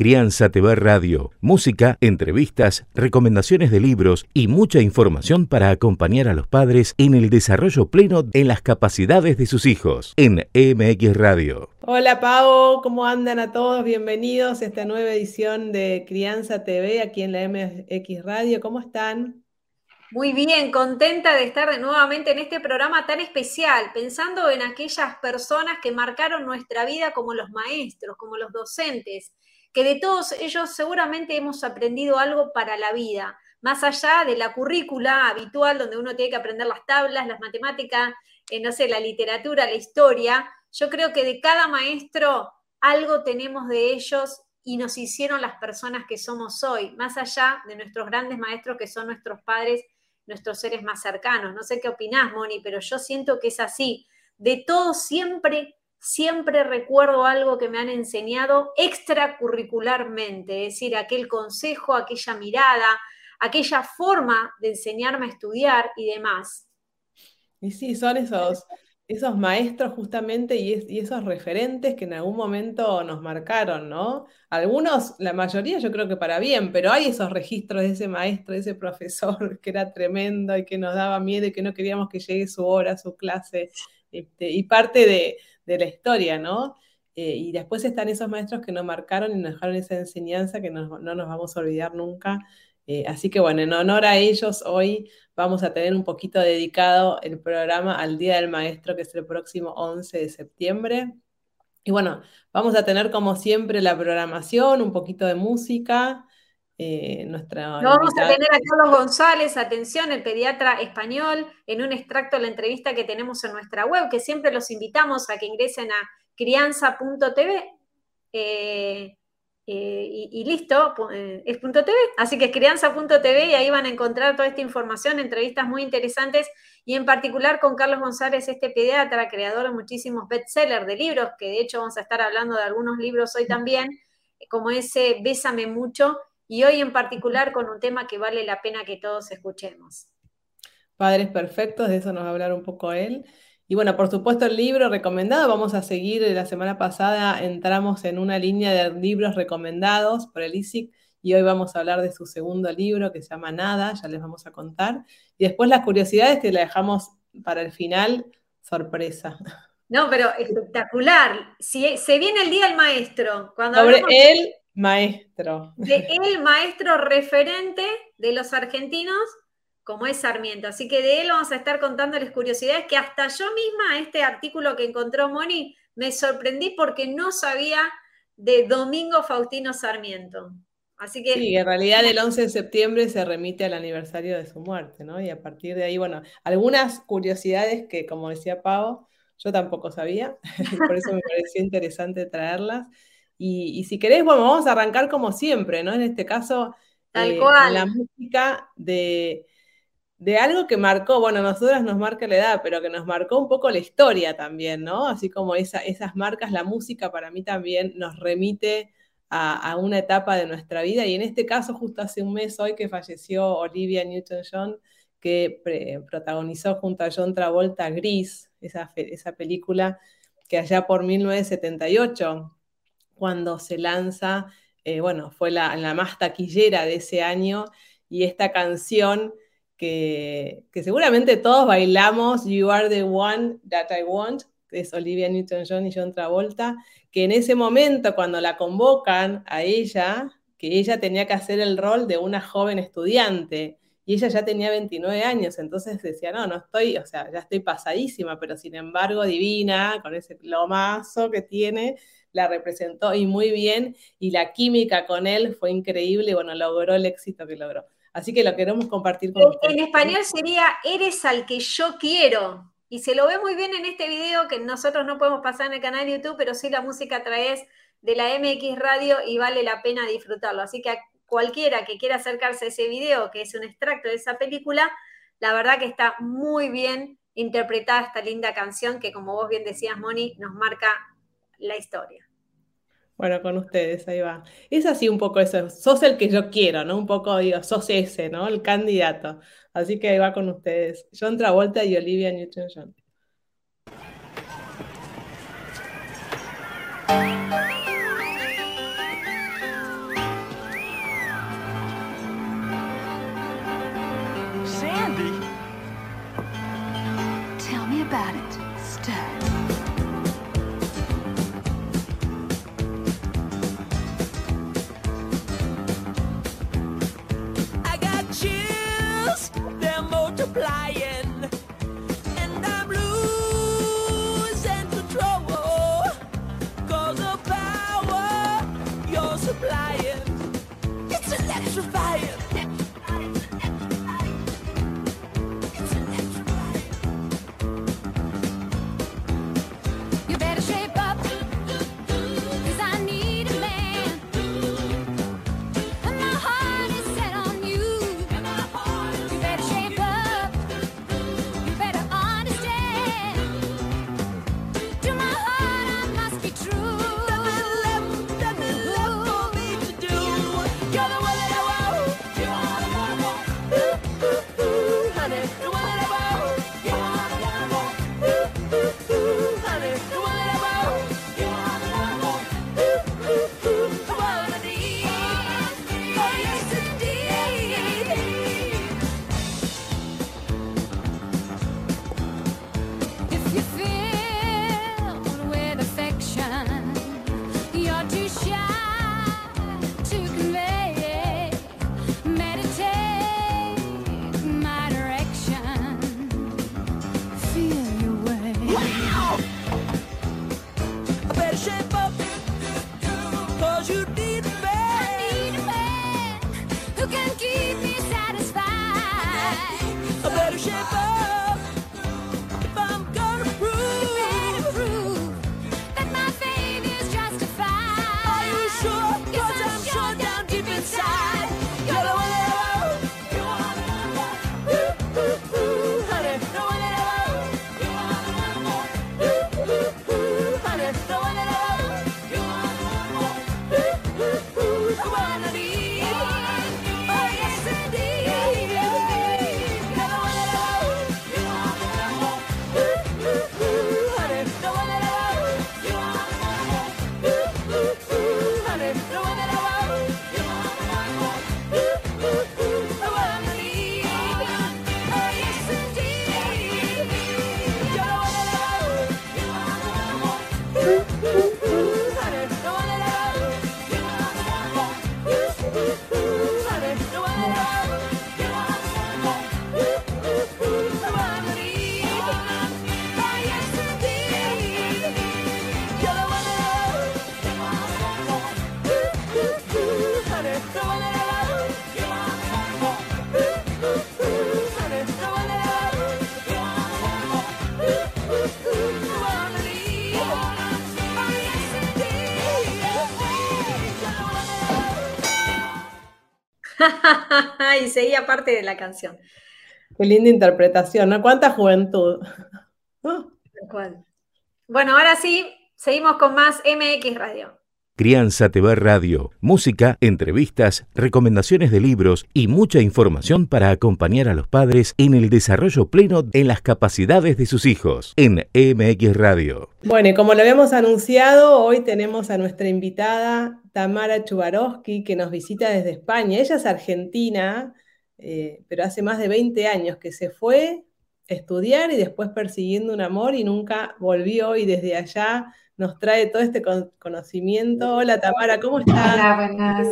Crianza TV Radio, música, entrevistas, recomendaciones de libros y mucha información para acompañar a los padres en el desarrollo pleno en las capacidades de sus hijos en MX Radio. Hola Pau, ¿cómo andan a todos? Bienvenidos a esta nueva edición de Crianza TV aquí en la MX Radio. ¿Cómo están? Muy bien, contenta de estar nuevamente en este programa tan especial, pensando en aquellas personas que marcaron nuestra vida como los maestros, como los docentes que de todos ellos seguramente hemos aprendido algo para la vida, más allá de la currícula habitual donde uno tiene que aprender las tablas, las matemáticas, eh, no sé, la literatura, la historia. Yo creo que de cada maestro algo tenemos de ellos y nos hicieron las personas que somos hoy, más allá de nuestros grandes maestros que son nuestros padres, nuestros seres más cercanos. No sé qué opinás, Moni, pero yo siento que es así. De todos siempre siempre recuerdo algo que me han enseñado extracurricularmente, es decir, aquel consejo, aquella mirada, aquella forma de enseñarme a estudiar y demás. Y sí, son esos, esos maestros justamente y, esos referentes que en algún momento nos marcaron, ¿no? Algunos, la mayoría yo creo que para bien, pero hay esos registros de ese maestro, de ese profesor que era tremendo y que nos daba miedo y que no queríamos que llegue su hora, su clase. Este, y parte de, de la historia, ¿no? Eh, y después están esos maestros que nos marcaron y nos dejaron esa enseñanza que no, nos vamos a olvidar nunca. Eh, así que bueno, en honor a ellos, hoy vamos a tener un poquito dedicado el programa al Día del Maestro, que es el próximo 11 de septiembre. Y bueno, vamos a tener como siempre la programación, un poquito de música. Eh, nuestra vamos a tener a Carlos González, atención, el pediatra español, en un extracto de la entrevista que tenemos en nuestra web, que siempre los invitamos a que ingresen a crianza.tv. Eh, eh, y, listo, es .tv, así que es crianza.tv y ahí van a encontrar toda esta información, entrevistas muy interesantes y en particular con Carlos González, este pediatra, creador de muchísimos bestsellers de libros, que de hecho vamos a estar hablando de algunos libros hoy también, como ese Bésame mucho, y hoy en particular con un tema que vale la pena que todos escuchemos. Padres Perfectos, de eso nos va a hablar un poco él. Y bueno, por supuesto el libro recomendado, vamos a seguir, la semana pasada entramos en una línea de libros recomendados por el ISIC y hoy vamos a hablar de su segundo libro que se llama Nada, ya les vamos a contar. Y después las curiosidades que la dejamos para el final, sorpresa. No, pero espectacular. Si se viene el día del maestro. Cuando Sobre él maestro. De el maestro referente de los argentinos, como es Sarmiento. Así que de él vamos a estar contándoles curiosidades que hasta yo misma, este artículo que encontró Moni, me sorprendí porque no sabía de Domingo Faustino Sarmiento. Así que. Sí, en realidad el 11 de septiembre se remite al aniversario de su muerte, ¿no? Y a partir de ahí, bueno, algunas curiosidades que, como decía Pau, yo tampoco sabía, por eso me pareció interesante traerlas. Y, si querés, bueno, vamos a arrancar como siempre, ¿no? En este caso, eh, la música de, algo que marcó, bueno, a nosotras nos marca la edad, pero que nos marcó un poco la historia también, ¿no? Así como esas marcas, la música para mí también nos remite a, una etapa de nuestra vida. Y en este caso, justo hace un mes hoy que falleció Olivia Newton-John, que protagonizó junto a John Travolta Gris, esa, esa película que allá por 1978 cuando se lanza, eh, bueno, fue la, más taquillera de ese año y esta canción que, seguramente todos bailamos, You Are the One That I Want, que es Olivia Newton-John y John Travolta, que en ese momento cuando la convocan a ella, que ella tenía que hacer el rol de una joven estudiante y ella ya tenía 29 años, entonces decía, no, no estoy, o sea, ya estoy pasadísima, pero sin embargo divina, con ese plomazo que tiene, la representó y muy bien, y la química con él fue increíble y bueno, logró el éxito que logró. Así que lo queremos compartir con ustedes. En español sería Eres al que yo quiero. Y se lo ve muy bien en este video que nosotros no podemos pasar en el canal de YouTube, pero sí la música a través de la MX Radio y vale la pena disfrutarlo. Así que a cualquiera que quiera acercarse a ese video, que es un extracto de esa película, la verdad que está muy bien interpretada esta linda canción que, como vos bien decías, Moni, nos marca la historia. Bueno, con ustedes, ahí va. Es así un poco eso, sos el que yo quiero, ¿no? Un poco digo, sos ese, ¿no? El candidato. Así que ahí va con ustedes. John Travolta y Olivia Newton-John. You're the one y seguía parte de la canción. Qué linda interpretación, ¿no? Cuánta juventud. Bueno, ahora sí, seguimos con más MX Radio. Crianza TV Radio, música, entrevistas, recomendaciones de libros y mucha información para acompañar a los padres en el desarrollo pleno en las capacidades de sus hijos en MX Radio. Bueno, y como lo habíamos anunciado, hoy tenemos a nuestra invitada Tamara Chubarovsky, que nos visita desde España. Ella es argentina, eh, pero hace más de 20 años que se fue a estudiar y después persiguiendo un amor y nunca volvió y desde allá nos trae todo este con- conocimiento. Hola Tamara, ¿cómo estás? Hola, buenas.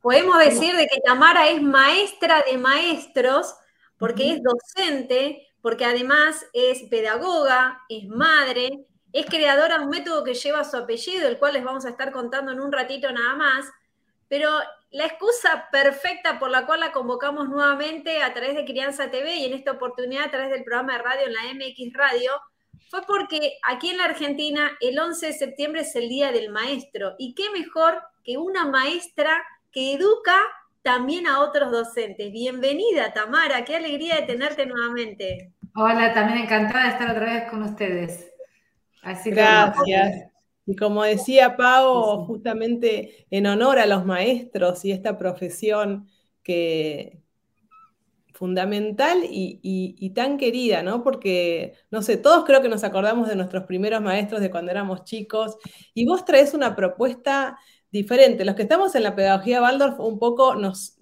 Podemos decir de que Tamara es maestra de maestros, porque es docente, porque además es pedagoga, es madre, es creadora de un método que lleva su apellido, el cual les vamos a estar contando en un ratito nada más. Pero la excusa perfecta por la cual la convocamos nuevamente a través de Crianza TV y en esta oportunidad a través del programa de radio en la MX Radio fue porque aquí en la Argentina el 11 de septiembre es el Día del Maestro. Y qué mejor que una maestra que educa también a otros docentes. Bienvenida, Tamara, qué alegría de tenerte nuevamente. Hola, también encantada de estar otra vez con ustedes. Así que, Gracias. Y como decía Pau, Sí, sí. justamente en honor a los maestros y esta profesión que fundamental y, y- y tan querida, ¿no? Porque, no sé, todos creo que nos acordamos de nuestros primeros maestros de cuando éramos chicos, y vos traes una propuesta diferente. Los que estamos en la pedagogía Waldorf un poco nos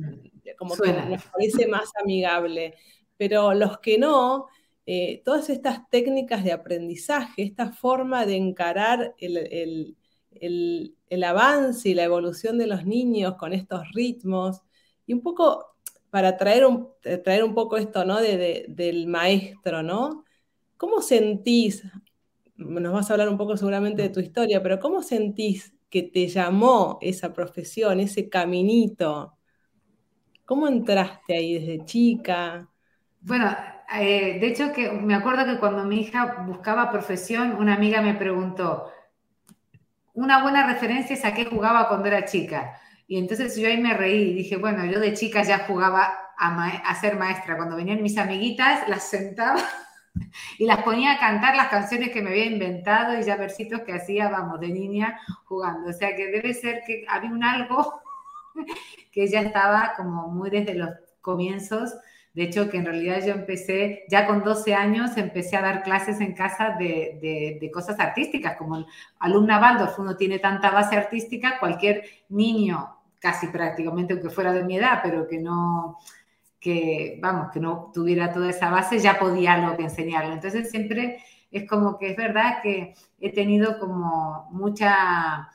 como Suena. que nos parece más amigable. Pero los que no, eh, todas estas técnicas de aprendizaje, esta forma de encarar el, el- el- el avance y la evolución de los niños con estos ritmos, y un poco para traer un, eh, traer un poco esto, ¿no? de- de- del maestro, ¿no? ¿Cómo sentís, nos vas a hablar un poco seguramente de tu historia, pero cómo sentís que te llamó esa profesión, ese caminito? ¿Cómo entraste ahí desde chica? Bueno, eh, de hecho que me acuerdo que cuando mi hija buscaba profesión, una amiga me preguntó, una buena referencia es a qué jugaba cuando era chica. Y entonces yo ahí me reí y dije, bueno, yo de chica ya jugaba a, ma- a ser maestra. Cuando venían mis amiguitas, las sentaba y las ponía a cantar las canciones que me había inventado y ya versitos que hacía, vamos, de niña jugando. O sea que debe ser que había un algo que ya estaba como muy desde los comienzos. De hecho, que en realidad yo empecé, ya con 12 años, empecé a dar clases en casa de, de- de cosas artísticas, como alumna Waldorf, uno tiene tanta base artística, cualquier niño, casi prácticamente, aunque fuera de mi edad, pero que no, que, vamos, que no tuviera toda esa base, ya podía algo que enseñarlo. Entonces siempre es como que es verdad que he tenido como mucha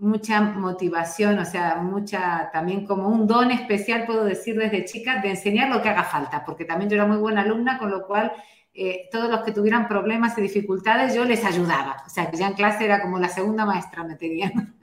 mucha motivación, o sea, mucha, también como un don especial, puedo decir desde chica, de enseñar lo que haga falta, porque también yo era muy buena alumna, con lo cual eh, todos los que tuvieran problemas y dificultades yo les ayudaba, o sea, ya en clase era como la segunda maestra me tenían.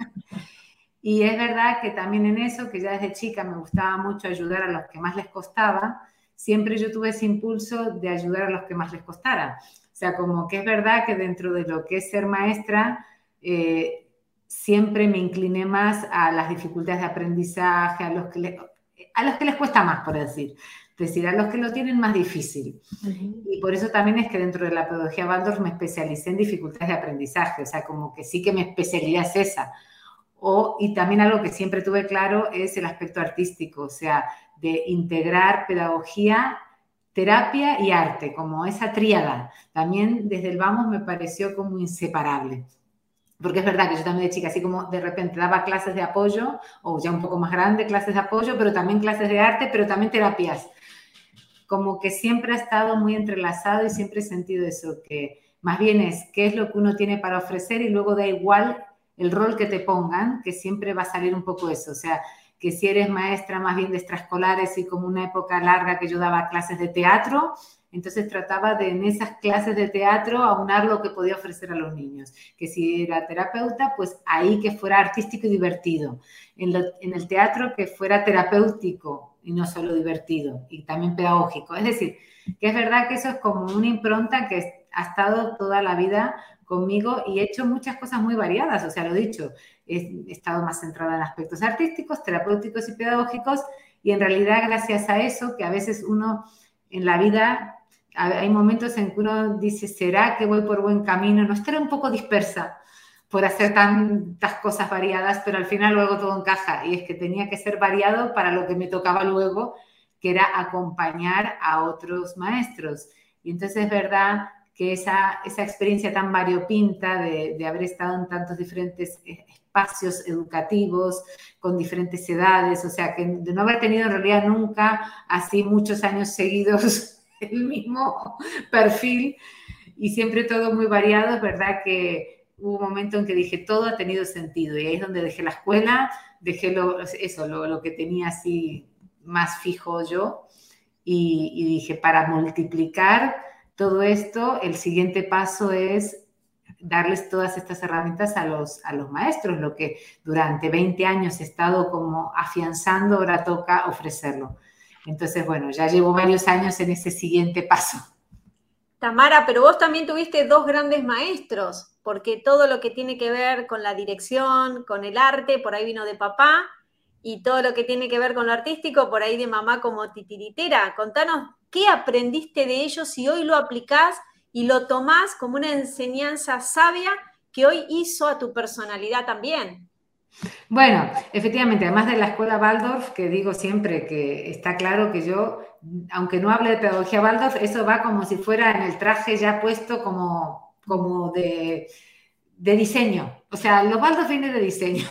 Y es verdad que también en eso, que ya desde chica me gustaba mucho ayudar a los que más les costaba, siempre yo tuve ese impulso de ayudar a los que más les costara. O sea, como que es verdad que dentro de lo que es ser maestra, eh, siempre me incliné más a las dificultades de aprendizaje, a los que, le- a los que les cuesta más, por decir. Es decir, a los que lo tienen más difícil. Y por eso también es que dentro de la pedagogía Waldorf me especialicé en dificultades de aprendizaje, o sea, como que sí que mi especialidad es esa. Y también algo que siempre tuve claro es el aspecto artístico, o sea, de integrar pedagogía, terapia y arte, como esa tríada. También desde el vamos me pareció como inseparable. Porque es verdad que yo también de chica, así como de repente daba clases de apoyo, o ya un poco más grande, clases de apoyo, pero también clases de arte, pero también terapias. Como que siempre ha estado muy entrelazado y siempre he sentido eso, que más bien es qué es lo que uno tiene para ofrecer y luego da igual el rol que te pongan, que siempre va a salir un poco eso. O sea, que si eres maestra más bien de extraescolares y como una época larga que yo daba clases de teatro, entonces trataba de en esas clases de teatro aunar lo que podía ofrecer a los niños. Que si era terapeuta, pues ahí que fuera artístico y divertido. En, lo- en el teatro que fuera terapéutico y no solo divertido y también pedagógico. Es decir, que es verdad que eso es como una impronta que ha estado toda la vida conmigo y he hecho muchas cosas muy variadas, o sea, lo dicho, he estado más centrada en aspectos artísticos, terapéuticos y pedagógicos y en realidad gracias a eso que a veces uno en la vida hay momentos en que uno dice, ¿será que voy por buen camino? No estaré un poco dispersa por hacer tantas cosas variadas, pero al final luego todo encaja y es que tenía que ser variado para lo que me tocaba luego, que era acompañar a otros maestros. Y entonces es verdad que esa, esa experiencia tan variopinta de, de haber estado en tantos diferentes eh, espacios educativos, con diferentes edades, o sea, que no haber tenido en realidad nunca así muchos años seguidos el mismo perfil y siempre todo muy variado, es verdad que hubo un momento en que dije todo ha tenido sentido y ahí es donde dejé la escuela, dejé lo, eso, lo, lo que tenía así más fijo yo y, y dije para multiplicar todo esto, el siguiente paso es darles todas estas herramientas a los, a los maestros, lo que durante 20 años he estado como afianzando, ahora toca ofrecerlo. Entonces, bueno, ya llevo varios años en ese siguiente paso. Tamara, pero vos también tuviste dos grandes maestros, porque todo lo que tiene que ver con la dirección, con el arte, por ahí vino de papá, y todo lo que tiene que ver con lo artístico, por ahí de mamá como titiritera. Contanos qué aprendiste de ellos y hoy lo aplicás y lo tomás como una enseñanza sabia que hoy hizo a tu personalidad también. Bueno, efectivamente, además de la escuela Waldorf, que digo siempre que está claro que yo, aunque no hable de pedagogía Waldorf, eso va como si fuera en el traje ya puesto como, como de, de diseño. O sea, los Waldorf vienen de diseño.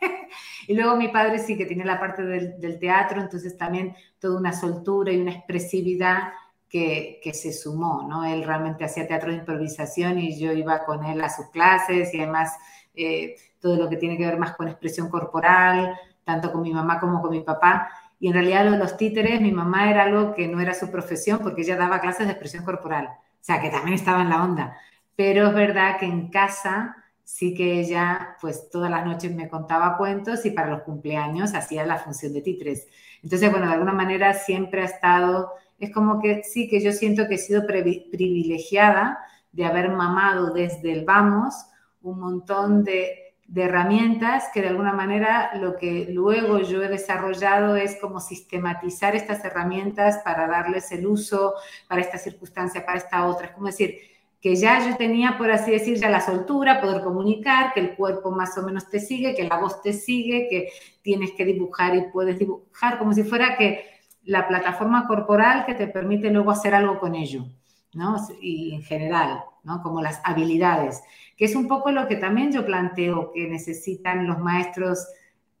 Y luego mi padre sí que tiene la parte del, teatro, entonces también toda una soltura y una expresividad que, se sumó, ¿no? Él realmente hacía teatro de improvisación y yo iba con él a sus clases y además eh, todo lo que tiene que ver más con expresión corporal, tanto con mi mamá como con mi papá. Y en realidad los títeres, mi mamá era algo que no era su profesión porque ella daba clases de expresión corporal, o sea, que también estaba en la onda. Pero es verdad que en casa sí que ella, pues todas las noches me contaba cuentos y para los cumpleaños hacía la función de títeres. Entonces, bueno, de alguna manera siempre ha estado, es como que sí que yo siento que he sido privilegiada de haber mamado desde el vamos un montón de, de, herramientas que de alguna manera lo que luego yo he desarrollado es como sistematizar estas herramientas para darles el uso para esta circunstancia, para esta otra. Es como decir, que ya yo tenía, por así decir, ya la soltura, poder comunicar, que el cuerpo más o menos te sigue, que la voz te sigue, que tienes que dibujar y puedes dibujar, como si fuera que la plataforma corporal que te permite luego hacer algo con ello, ¿no? Y en general, ¿no? Como las habilidades, que es un poco lo que también yo planteo que necesitan los maestros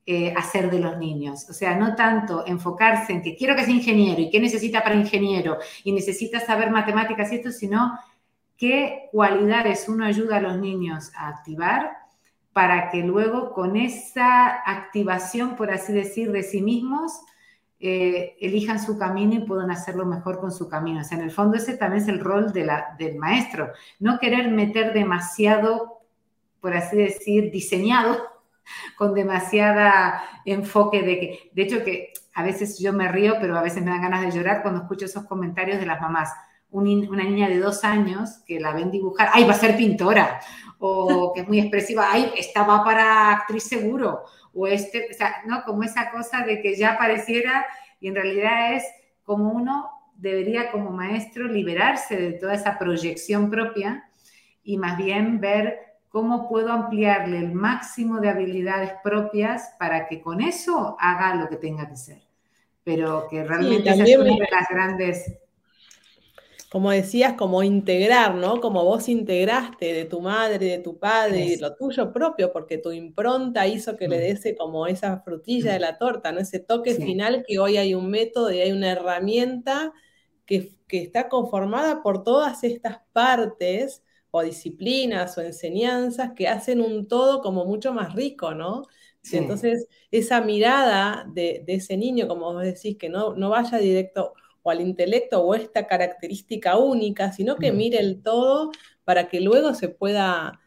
eh, hacer de los niños. O sea, no tanto enfocarse en que quiero que sea ingeniero y qué necesita para ingeniero y necesita saber matemáticas y esto, sino qué cualidades uno ayuda a los niños a activar para que luego con esa activación, por así decir, de sí mismos, eh, elijan su camino y puedan hacerlo mejor con su camino. O sea, en el fondo ese también es el rol del maestro, no querer meter demasiado, por así decir, diseñado, con demasiada enfoque de que, de hecho que a veces yo me río, pero a veces me dan ganas de llorar cuando escucho esos comentarios de las mamás una niña de dos años que la ven dibujar, ¡ay, va a ser pintora! O que es muy expresiva, ¡ay, esta va para actriz seguro! O este, o sea, ¿no? Como esa cosa de que ya pareciera y en realidad es como uno debería como maestro liberarse de toda esa proyección propia y más bien ver cómo puedo ampliarle el máximo de habilidades propias para que con eso haga lo que tenga que ser. Pero que realmente sí, es una de las grandes como decías, como integrar, ¿no? Como vos integraste de tu madre, de tu padre, y lo tuyo propio, porque tu impronta hizo que le dese como esa frutilla de la torta, ¿no? Ese toque sí. final que hoy hay un método y hay una herramienta que, que, está conformada por todas estas partes o disciplinas o enseñanzas que hacen un todo como mucho más rico, ¿no? Sí. Entonces, esa mirada de, de, ese niño, como vos decís, que no, no vaya directo o al intelecto o esta característica única, sino que mire el todo para que luego se pueda,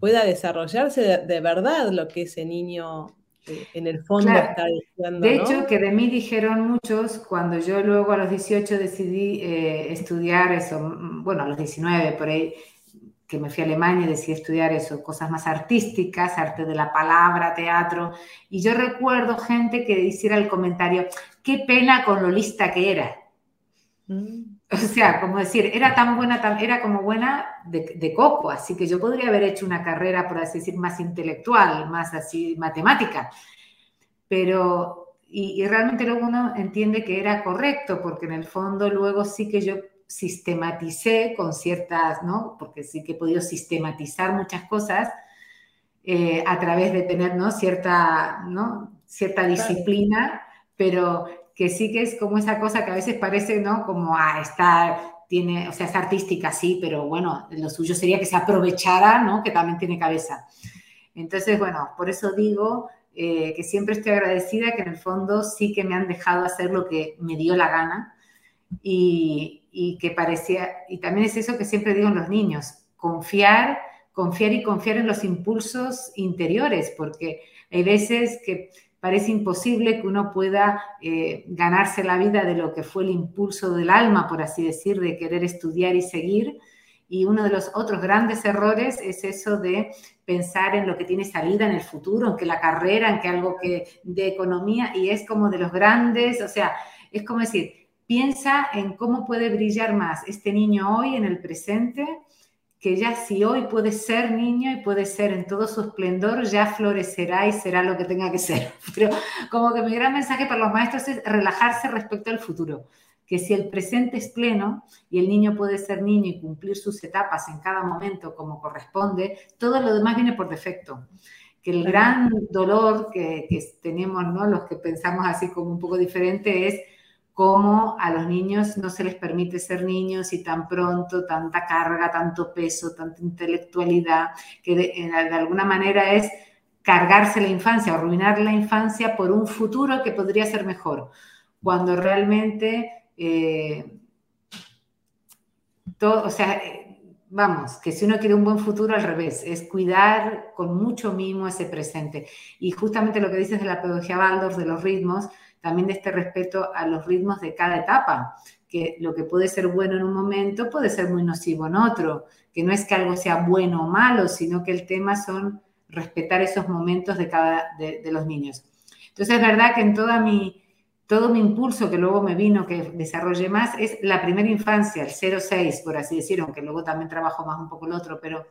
pueda desarrollarse de, de verdad lo que ese niño eh, en el fondo claro. está diciendo. De hecho, ¿no? que de mí dijeron muchos cuando yo luego a los 18 decidí eh, estudiar eso, bueno, a los 19 por ahí, que me fui a Alemania y decidí estudiar eso, cosas más artísticas, arte de la palabra, teatro. Y yo recuerdo gente que hiciera el comentario, qué pena con lo lista que era. O sea, como decir, era tan buena, tan, era como buena de, de, coco, así que yo podría haber hecho una carrera, por así decir, más intelectual, más así, matemática. Pero, y, y realmente luego uno entiende que era correcto, porque en el fondo luego sí que yo sistematicé con ciertas, ¿no? Porque sí que he podido sistematizar muchas cosas eh, a través de tener, ¿no? Cierta, ¿no? Cierta disciplina, pero que sí que es como esa cosa que a veces parece, ¿no? Como, ah, está, tiene, o sea, es artística, sí, pero bueno, lo suyo sería que se aprovechara, ¿no? Que también tiene cabeza. Entonces, bueno, por eso digo eh, que siempre estoy agradecida que en el fondo sí que me han dejado hacer lo que me dio la gana y, y que parecía, y también es eso que siempre digo en los niños, confiar, confiar y confiar en los impulsos interiores, porque hay veces que parece imposible que uno pueda eh, ganarse la vida de lo que fue el impulso del alma, por así decir, de querer estudiar y seguir. Y uno de los otros grandes errores es eso de pensar en lo que tiene salida en el futuro, en que la carrera, en que algo que de economía, y es como de los grandes, o sea, es como decir, piensa en cómo puede brillar más este niño hoy en el presente que ya si hoy puede ser niño y puede ser en todo su esplendor, ya florecerá y será lo que tenga que ser. Pero como que mi gran mensaje para los maestros es relajarse respecto al futuro, que si el presente es pleno y el niño puede ser niño y cumplir sus etapas en cada momento como corresponde, todo lo demás viene por defecto. que el gran dolor que, que tenemos, ¿no? Los que pensamos así como un poco diferente es cómo a los niños no se les permite ser niños y tan pronto, tanta carga, tanto peso, tanta intelectualidad, que de, de alguna manera es cargarse la infancia, arruinar la infancia por un futuro que podría ser mejor, cuando realmente, eh, todo, o sea, eh, vamos, que si uno quiere un buen futuro al revés, es cuidar con mucho mimo ese presente. Y justamente lo que dices de la pedagogía Waldorf, de los ritmos, también de este respeto a los ritmos de cada etapa, que lo que puede ser bueno en un momento puede ser muy nocivo en otro, que no es que algo sea bueno o malo, sino que el tema son respetar esos momentos de cada de, los niños. Entonces es verdad que en toda mi, todo mi impulso que luego me vino, que desarrollé más, es la primera infancia, el 0-6, por así decirlo, aunque luego también trabajo más un poco el otro, pero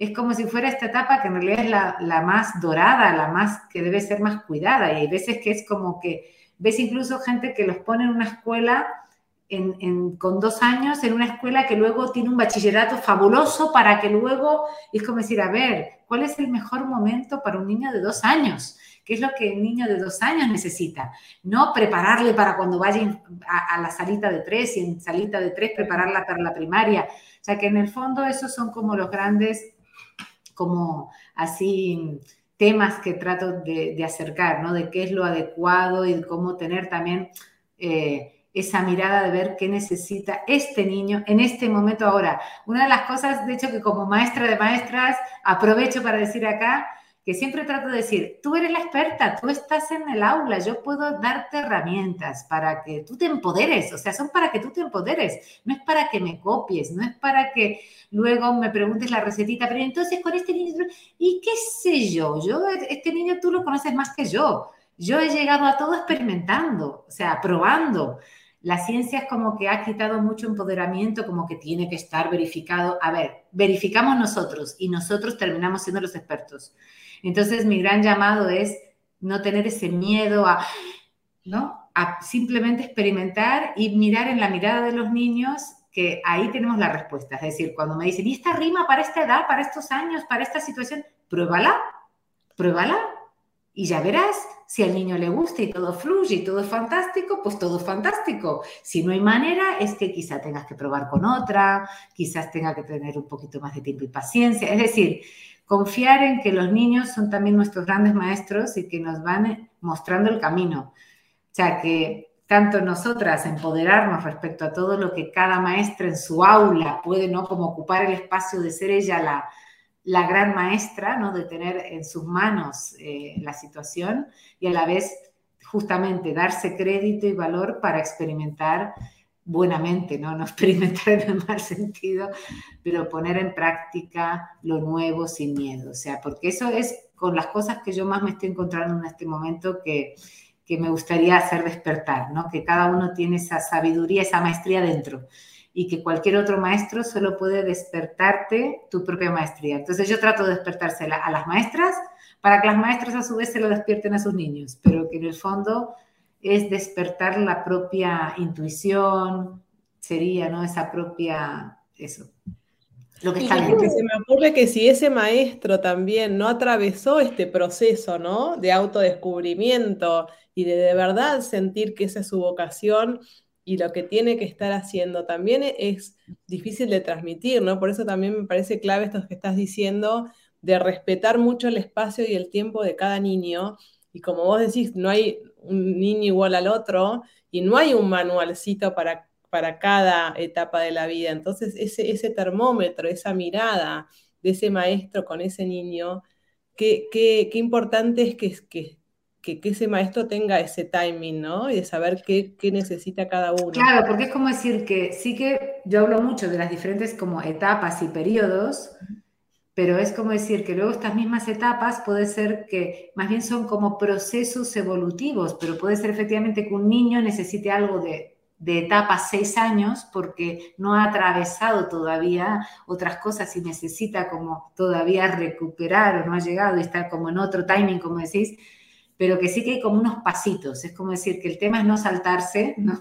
es como si fuera esta etapa que en realidad es la, la, más dorada, la más que debe ser más cuidada. Y hay veces que es como que ves incluso gente que los pone en una escuela en, en, con dos años, en una escuela que luego tiene un bachillerato fabuloso para que luego, es como decir, a ver, ¿cuál es el mejor momento para un niño de dos años? ¿Qué es lo que el niño de dos años necesita? No prepararle para cuando vaya a, a la salita de tres y en salita de tres prepararla para la primaria. O sea que en el fondo esos son como los grandes como así temas que trato de, acercar, ¿no? De qué es lo adecuado y cómo tener también eh, esa mirada de ver qué necesita este niño en este momento ahora. Una de las cosas, de hecho, que como maestra de maestras aprovecho para decir acá, que siempre trato de decir, tú eres la experta, tú estás en el aula, yo puedo darte herramientas para que tú te empoderes, o sea, son para que tú te empoderes, no es para que me copies, no es para que luego me preguntes la recetita, pero entonces con este niño, ¿y qué sé yo? Yo, este niño tú lo conoces más que yo, yo he llegado a todo experimentando, o sea, probando. La ciencia es como que ha quitado mucho empoderamiento, como que tiene que estar verificado. A ver, verificamos nosotros y nosotros terminamos siendo los expertos. Entonces, mi gran llamado es no tener ese miedo a, ¿no? a simplemente experimentar y mirar en la mirada de los niños que ahí tenemos la respuesta. Es decir, cuando me dicen, ¿y esta rima para esta edad, para estos años, para esta situación? Pruébala, pruébala y ya verás si al niño le gusta y todo fluye y todo es fantástico, pues todo es fantástico. Si no hay manera, es que quizá tengas que probar con otra, quizás tenga que tener un poquito más de tiempo y paciencia. Es decir, confiar en que los niños son también nuestros grandes maestros y que nos van mostrando el camino. O sea, que tanto nosotras empoderarnos respecto a todo lo que cada maestra en su aula puede, ¿no? Como ocupar el espacio de ser ella la, la gran maestra, ¿no? De tener en sus manos eh, la situación y a la vez justamente darse crédito y valor para experimentar buenamente, ¿no? no experimentar en el mal sentido, pero poner en práctica lo nuevo sin miedo. O sea, porque eso es con las cosas que yo más me estoy encontrando en este momento que, que me gustaría hacer despertar, ¿no? Que cada uno tiene esa sabiduría, esa maestría dentro y que cualquier otro maestro solo puede despertarte tu propia maestría. Entonces yo trato de despertársela a las maestras para que las maestras a su vez se lo despierten a sus niños, pero que en el fondo es despertar la propia intuición, sería, ¿no? Esa propia, eso. Lo que, está y que se me ocurre que si ese maestro también no atravesó este proceso, ¿no? De autodescubrimiento y de de verdad sentir que esa es su vocación y lo que tiene que estar haciendo también es difícil de transmitir, ¿no? Por eso también me parece clave esto que estás diciendo, de respetar mucho el espacio y el tiempo de cada niño. Y como vos decís, no hay, un niño igual al otro y no hay un manualcito para, para cada etapa de la vida. Entonces, ese, ese termómetro, esa mirada de ese maestro con ese niño, qué, qué, qué importante es que, que, que, que, ese maestro tenga ese timing, ¿no? Y de saber qué, qué, necesita cada uno. Claro, porque es como decir que sí que yo hablo mucho de las diferentes como etapas y periodos, pero es como decir que luego estas mismas etapas puede ser que más bien son como procesos evolutivos, pero puede ser efectivamente que un niño necesite algo de, de etapa seis años porque no ha atravesado todavía otras cosas y necesita como todavía recuperar o no ha llegado y está como en otro timing, como decís, pero que sí que hay como unos pasitos, es como decir que el tema es no saltarse, ¿no?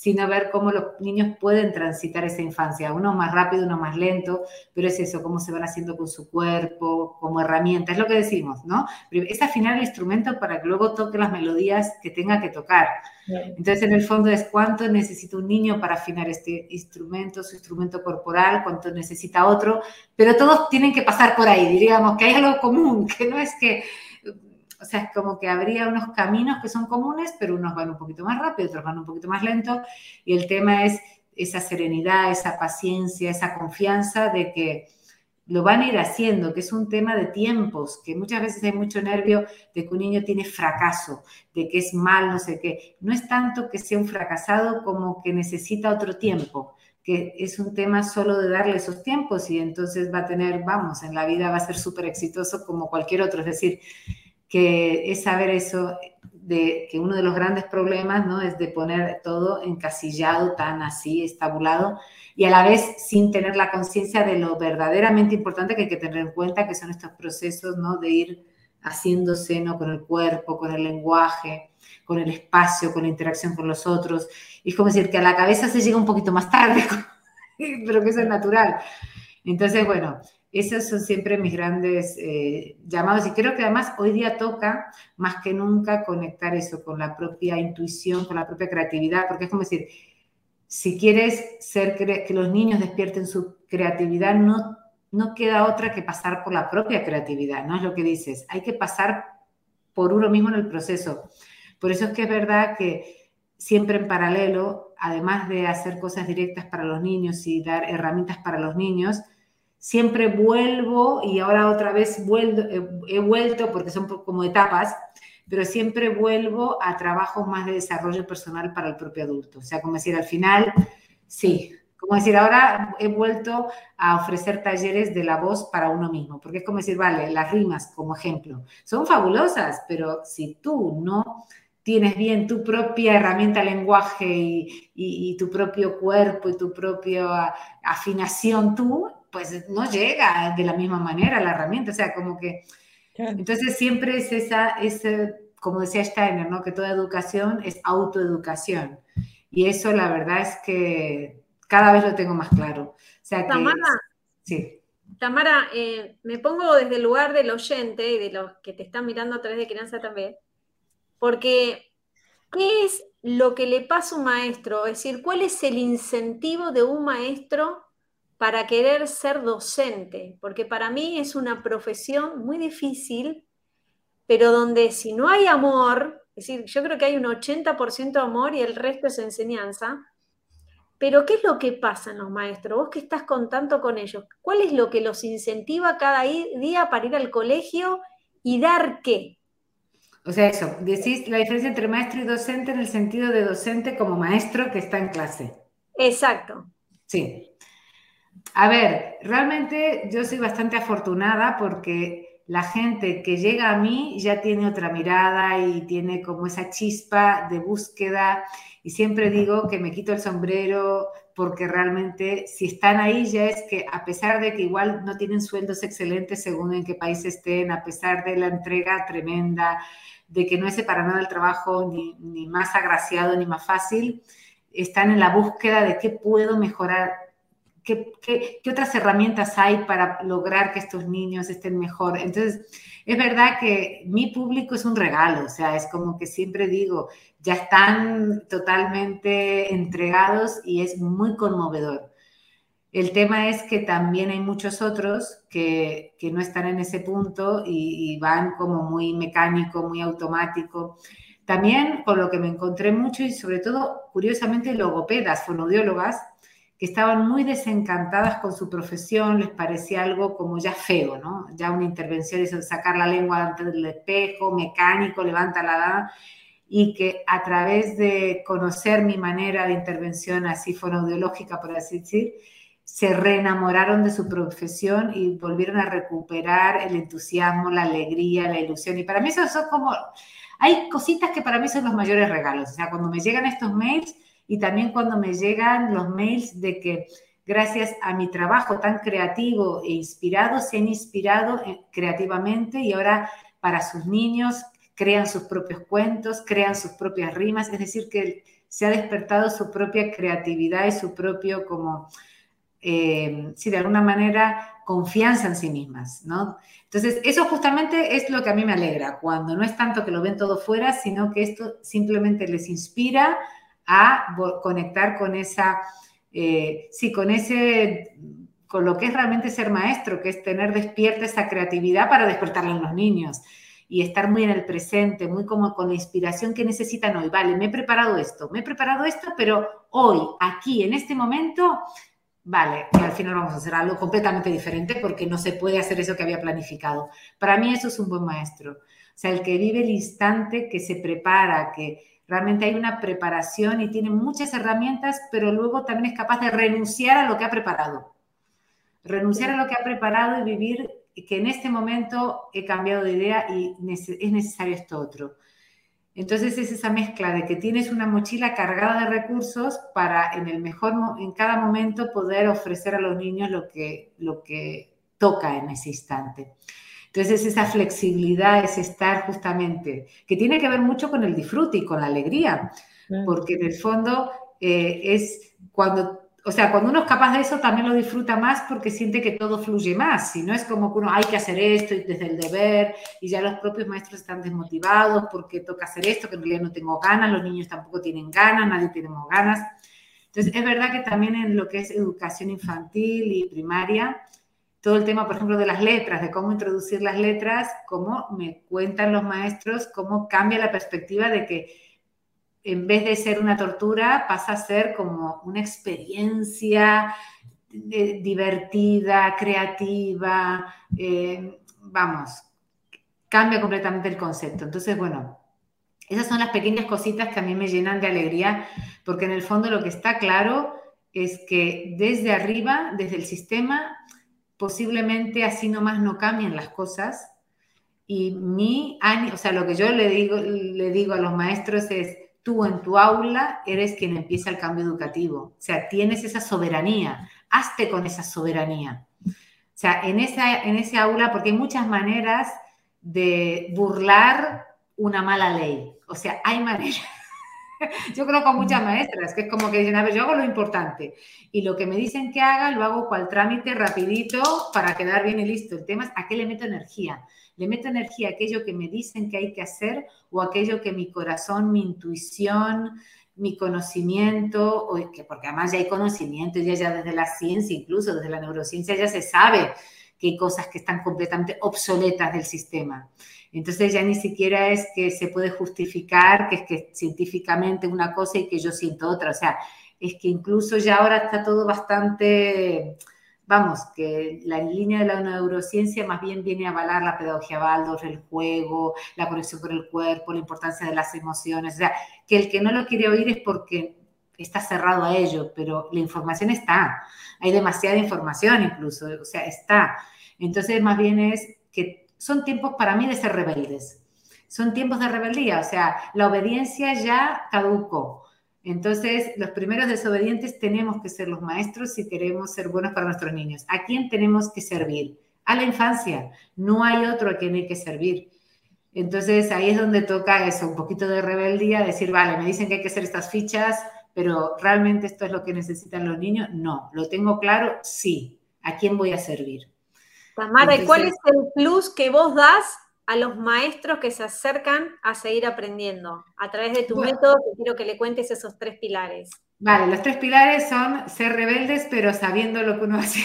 Sino ver cómo los niños pueden transitar esa infancia, uno más rápido, uno más lento, pero es eso, cómo se van haciendo con su cuerpo, como herramienta, es lo que decimos, ¿no? Es afinar el instrumento para que luego toque las melodías que tenga que tocar. Entonces, en el fondo es cuánto necesita un niño para afinar este instrumento, su instrumento corporal, cuánto necesita otro, pero todos tienen que pasar por ahí, diríamos que hay algo común, que no es que o sea, es como que habría unos caminos que son comunes, pero unos van un poquito más rápido, otros van un poquito más lento. Y el tema es esa serenidad, esa paciencia, esa confianza de que lo van a ir haciendo, que es un tema de tiempos, que muchas veces hay mucho nervio de que un niño tiene fracaso, de que es mal, no sé qué. No es tanto que sea un fracasado como que necesita otro tiempo, que es un tema solo de darle esos tiempos y entonces va a tener, vamos, en la vida va a ser súper exitoso como cualquier otro. Es decir, que es saber eso, de que uno de los grandes problemas ¿no? es de poner todo encasillado, tan así, estabulado, y a la vez sin tener la conciencia de lo verdaderamente importante que hay que tener en cuenta, que son estos procesos ¿no? de ir haciéndose ¿no? con el cuerpo, con el lenguaje, con el espacio, con la interacción con los otros. Y es como decir que a la cabeza se llega un poquito más tarde, pero que eso es natural. Entonces, bueno, esos son siempre mis grandes eh, llamados y creo que además hoy día toca más que nunca conectar eso con la propia intuición, con la propia creatividad, porque es como decir, si quieres ser que los niños despierten su creatividad, no, no queda otra que pasar por la propia creatividad, ¿no? Es lo que dices, hay que pasar por uno mismo en el proceso. Por eso es que es verdad que siempre en paralelo, además de hacer cosas directas para los niños y dar herramientas para los niños, siempre vuelvo y ahora otra vez vuelvo, eh, he vuelto porque son como etapas, pero siempre vuelvo a trabajos más de desarrollo personal para el propio adulto. O sea, como decir, al final, sí, como decir, ahora he vuelto a ofrecer talleres de la voz para uno mismo, porque es como decir, vale, las rimas como ejemplo son fabulosas, pero si tú no tienes bien tu propia herramienta lenguaje y, y tu propio cuerpo y tu propia afinación tú, pues no llega de la misma manera la herramienta, o sea, como que... Entonces siempre es esa, ese, como decía Steiner, ¿no? que toda educación es autoeducación. Y eso la verdad es que cada vez lo tengo más claro. O sea que, Tamara, sí. Tamara eh, me pongo desde el lugar del oyente y de los que te están mirando a través de Crianza también, porque ¿qué es lo que le pasa a un maestro? Es decir, ¿cuál es el incentivo de un maestro para querer ser docente, porque para mí es una profesión muy difícil, pero donde si no hay amor, es decir, yo creo que hay un 80% amor y el resto es enseñanza, pero ¿qué es lo que pasa en los maestros? Vos que estás contando con ellos, ¿cuál es lo que los incentiva cada día para ir al colegio y dar qué? O sea, eso, decís la diferencia entre maestro y docente en el sentido de docente como maestro que está en clase. Exacto. Sí, a ver, realmente yo soy bastante afortunada porque la gente que llega a mí ya tiene otra mirada y tiene como esa chispa de búsqueda. Y siempre digo que me quito el sombrero porque realmente si están ahí ya es que a pesar de que igual no tienen sueldos excelentes según en qué país estén, a pesar de la entrega tremenda, de que no es para nada el trabajo ni, ni más agraciado ni más fácil, están en la búsqueda de qué puedo mejorar ¿Qué, otras herramientas hay para lograr que estos niños estén mejor? Entonces, es verdad que mi público es un regalo, o sea, es como que siempre digo, ya están totalmente entregados y es muy conmovedor. El tema es que también hay muchos otros que, no están en ese punto y, y van como muy mecánico, muy automático. También con lo que me encontré mucho y sobre todo, curiosamente, logopedas, fonodiólogas, que estaban muy desencantadas con su profesión, les parecía algo como ya feo, ¿no? Ya una intervención es sacar la lengua del espejo, mecánico, levanta la edad, y que a través de conocer mi manera de intervención así fonoaudiológica, por así decir, se reenamoraron de su profesión y volvieron a recuperar el entusiasmo, la alegría, la ilusión. Y para mí eso son como, hay cositas que para mí son los mayores regalos. O sea, cuando me llegan estos mails, y también cuando me llegan los mails de que gracias a mi trabajo tan creativo e inspirado, se han inspirado eh, creativamente y ahora para sus niños crean sus propios cuentos, crean sus propias rimas, es decir, que se ha despertado su propia creatividad y su propio como, eh, sí, de alguna manera, confianza en sí mismas, ¿no? Entonces, eso justamente es lo que a mí me alegra, cuando no es tanto que lo ven todo fuera, sino que esto simplemente les inspira a conectar con esa, eh, sí, con ese, con lo que es realmente ser maestro, que es tener despierta esa creatividad para despertarla en los niños y estar muy en el presente, muy como con la inspiración que necesitan hoy. Vale, me he preparado esto, me he preparado esto, pero hoy, aquí, en este momento, vale, y al final vamos a hacer algo completamente diferente porque no se puede hacer eso que había planificado. Para mí eso es un buen maestro. O sea, el que vive el instante, que se prepara, que realmente hay una preparación y tiene muchas herramientas, pero luego también es capaz de renunciar a lo que ha preparado. Renunciar a lo que ha preparado y vivir que en este momento he cambiado de idea y es necesario esto otro. Entonces es esa mezcla de que tienes una mochila cargada de recursos para en el mejor en cada momento poder ofrecer a los niños lo que lo que toca en ese instante. Entonces esa flexibilidad es estar justamente que tiene que ver mucho con el disfrute y con la alegría, porque en el fondo eh, es cuando, o sea, cuando uno es capaz de eso también lo disfruta más porque siente que todo fluye más, si no es como que uno hay que hacer esto y desde el deber y ya los propios maestros están desmotivados porque toca hacer esto, que en realidad no tengo ganas, los niños tampoco tienen ganas, nadie tenemos ganas. Entonces, es verdad que también en lo que es educación infantil y primaria, todo el tema, por ejemplo, de las letras, de cómo introducir las letras, cómo me cuentan los maestros, cómo cambia la perspectiva de que en vez de ser una tortura, pasa a ser como una experiencia eh, divertida, creativa, eh, vamos, cambia completamente el concepto. Entonces, bueno, esas son las pequeñas cositas que a mí me llenan de alegría, porque en el fondo lo que está claro es que desde arriba, desde el sistema, posiblemente así nomás no cambien las cosas. Y mi o sea, lo que yo le digo, le digo a los maestros es, tú en tu aula eres quien empieza el cambio educativo. O sea, tienes esa soberanía, hazte con esa soberanía. O sea, en, esa, en ese aula, porque hay muchas maneras de burlar una mala ley. O sea, hay maneras. Yo conozco muchas maestras que es como que dicen, a ver, yo hago lo importante y lo que me dicen que haga lo hago cual trámite rapidito para quedar bien y listo. El tema es a qué le meto energía. Le meto energía a aquello que me dicen que hay que hacer o aquello que mi corazón, mi intuición, mi conocimiento, o que, porque además ya hay conocimiento, ya, ya desde la ciencia, incluso desde la neurociencia, ya se sabe que hay cosas que están completamente obsoletas del sistema. Entonces ya ni siquiera es que se puede justificar que es que científicamente una cosa y que yo siento otra. O sea, es que incluso ya ahora está todo bastante, vamos, que la línea de la neurociencia más bien viene a avalar la pedagogía Waldorf, el juego, la conexión con el cuerpo, la importancia de las emociones. O sea, que el que no lo quiere oír es porque está cerrado a ello, pero la información está. Hay demasiada información incluso, o sea, está. Entonces, más bien es que son tiempos para mí de ser rebeldes. Son tiempos de rebeldía, o sea, la obediencia ya caducó. Entonces, los primeros desobedientes tenemos que ser los maestros si queremos ser buenos para nuestros niños. ¿A quién tenemos que servir? A la infancia. No hay otro a quien hay que servir. Entonces, ahí es donde toca eso, un poquito de rebeldía, decir, vale, me dicen que hay que hacer estas fichas, pero ¿realmente esto es lo que necesitan los niños? No. ¿Lo tengo claro? Sí. ¿A quién voy a servir? Tamara, ¿y cuál es el plus que vos das a los maestros que se acercan a seguir aprendiendo? A través de tu Bueno. método, quiero que le cuentes esos tres pilares. Vale, los tres pilares son ser rebeldes, pero sabiendo lo que uno hace.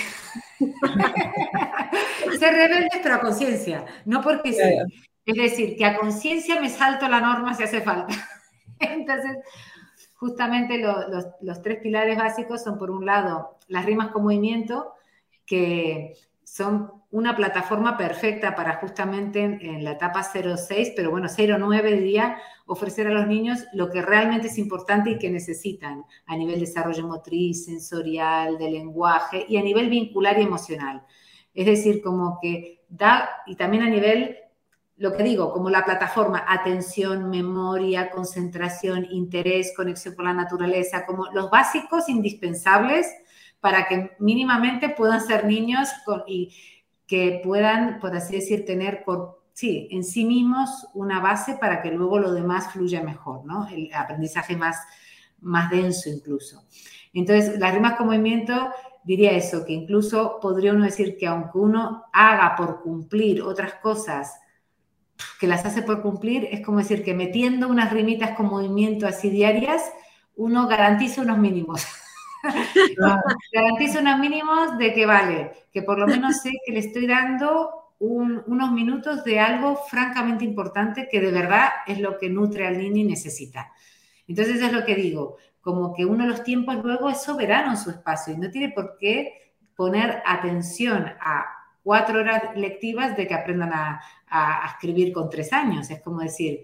ser rebeldes, pero a conciencia, no porque sí. Es decir, que a conciencia me salto la norma si hace falta. Entonces, justamente lo- los, los tres pilares básicos son, por un lado, las rimas con movimiento, que son una plataforma perfecta para justamente en, la etapa 06, pero bueno, 09 diría, ofrecer a los niños lo que realmente es importante y que necesitan a nivel de desarrollo motriz, sensorial, de lenguaje y a nivel vincular y emocional. Es decir, como que da, y también a nivel, lo que digo, como la plataforma, atención, memoria, concentración, interés, conexión con la naturaleza, como los básicos indispensables para que mínimamente puedan ser niños con- y que puedan, por así decir, tener por, sí, en sí mismos una base para que luego lo demás fluya mejor, ¿no? El aprendizaje más, más denso incluso. Entonces, las rimas con movimiento diría eso, que incluso podría uno decir que aunque uno haga por cumplir otras cosas que las hace por cumplir, es como decir que metiendo unas rimitas con movimiento así diarias, uno garantiza unos mínimos. garantiza unos mínimos de que vale, que por lo menos sé que le estoy dando un- unos minutos de algo francamente importante que de verdad es lo que nutre al niño y necesita. Entonces es lo que digo, como que uno de los tiempos luego es soberano en su espacio y no tiene por qué poner atención a cuatro horas lectivas de que aprendan a, a- escribir con tres años. Es como decir,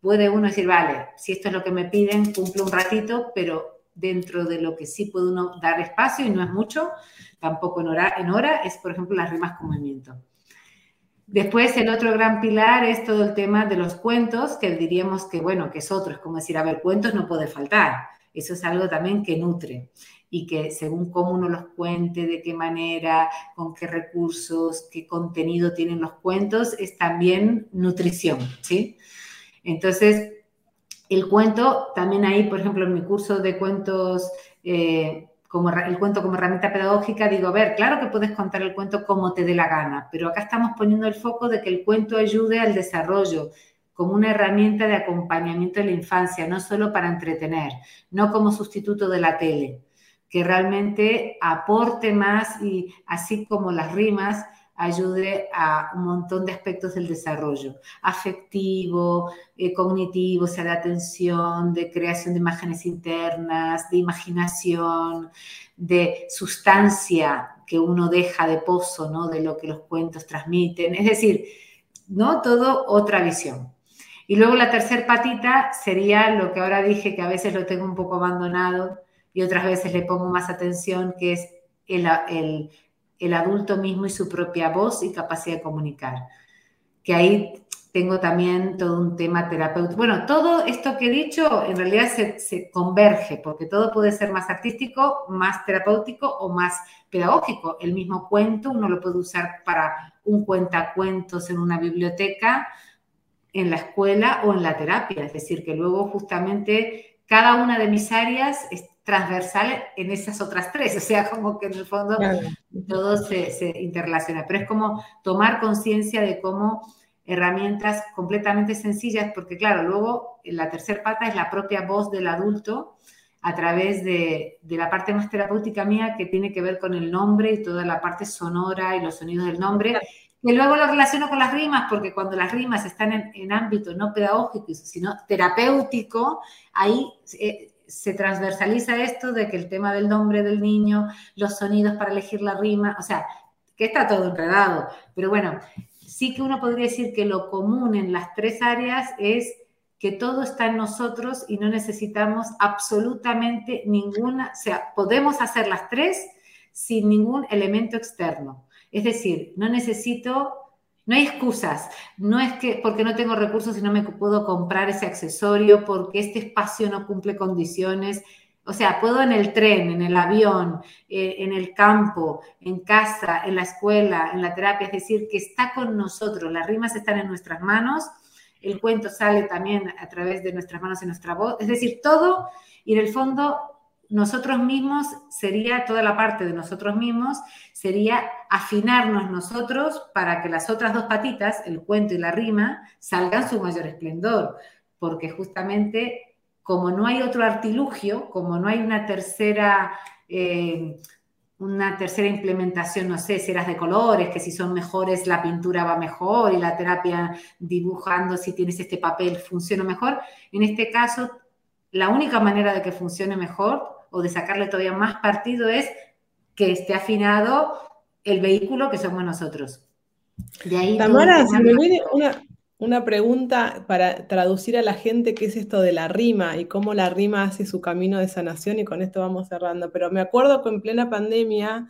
puede uno decir, vale, si esto es lo que me piden, cumplo un ratito, pero dentro de lo que sí puede uno dar espacio y no es mucho, tampoco en hora, en hora es, por ejemplo, las rimas con movimiento. Después, el otro gran pilar es todo el tema de los cuentos, que diríamos que, bueno, que es otro, es como decir, a ver, cuentos no puede faltar. Eso es algo también que nutre y que según cómo uno los cuente, de qué manera, con qué recursos, qué contenido tienen los cuentos, es también nutrición, ¿sí? Entonces, el cuento, también ahí, por ejemplo, en mi curso de cuentos, eh, como el cuento como herramienta pedagógica, digo, a ver, claro que puedes contar el cuento como te dé la gana, pero acá estamos poniendo el foco de que el cuento ayude al desarrollo como una herramienta de acompañamiento de la infancia, no solo para entretener, no como sustituto de la tele, que realmente aporte más y así como las rimas, ayude a un montón de aspectos del desarrollo, afectivo, eh, cognitivo, sea, de atención, de creación de imágenes internas, de imaginación, de sustancia que uno deja de pozo, ¿no? De lo que los cuentos transmiten. Es decir, ¿no? Todo otra visión. Y luego la tercer patita sería lo que ahora dije que a veces lo tengo un poco abandonado y otras veces le pongo más atención, que es el, el, el adulto mismo y su propia voz y capacidad de comunicar. Que ahí tengo también todo un tema terapéutico. Bueno, todo esto que he dicho en realidad se, se, converge, porque todo puede ser más artístico, más terapéutico o más pedagógico. El mismo cuento uno lo puede usar para un cuentacuentos en una biblioteca, en la escuela o en la terapia. Es decir, que luego justamente cada una de mis áreas transversal en esas otras tres. O sea, como que en el fondo claro. todo se, se interrelaciona. Pero es como tomar conciencia de cómo herramientas completamente sencillas, porque claro, luego la tercera pata es la propia voz del adulto a través de, de, la parte más terapéutica mía que tiene que ver con el nombre y toda la parte sonora y los sonidos del nombre. Que luego lo relaciono con las rimas, porque cuando las rimas están en, en ámbito no pedagógico, sino terapéutico, ahí eh, se transversaliza esto de que el tema del nombre del niño, los sonidos para elegir la rima, o sea, que está todo enredado. Pero bueno, sí que uno podría decir que lo común en las tres áreas es que todo está en nosotros y no necesitamos absolutamente ninguna, o sea, podemos hacer las tres sin ningún elemento externo. Es decir, no necesito, no hay excusas, no es que porque no tengo recursos y no me puedo comprar ese accesorio, porque este espacio no cumple condiciones. O sea, puedo en el tren, en el avión, eh, en el campo, en casa, en la escuela, en la terapia, es decir, que está con nosotros, las rimas están en nuestras manos, el cuento sale también a través de nuestras manos y nuestra voz, es decir, todo, y en el fondo nosotros mismos sería, toda la parte de nosotros mismos, sería afinarnos nosotros para que las otras dos patitas, el cuento y la rima, salgan su mayor esplendor, porque justamente como no hay otro artilugio, como no hay una tercera, eh, una tercera implementación, no sé, ceras de colores, que si son mejores la pintura va mejor y la terapia dibujando, si tienes este papel funciona mejor, en este caso la única manera de que funcione mejor o de sacarle todavía más partido es que esté afinado el vehículo que somos nosotros. De ahí Tamara, se me viene una, una pregunta para traducir a la gente qué es esto de la rima y cómo la rima hace su camino de sanación y con esto vamos cerrando. Pero me acuerdo que en plena pandemia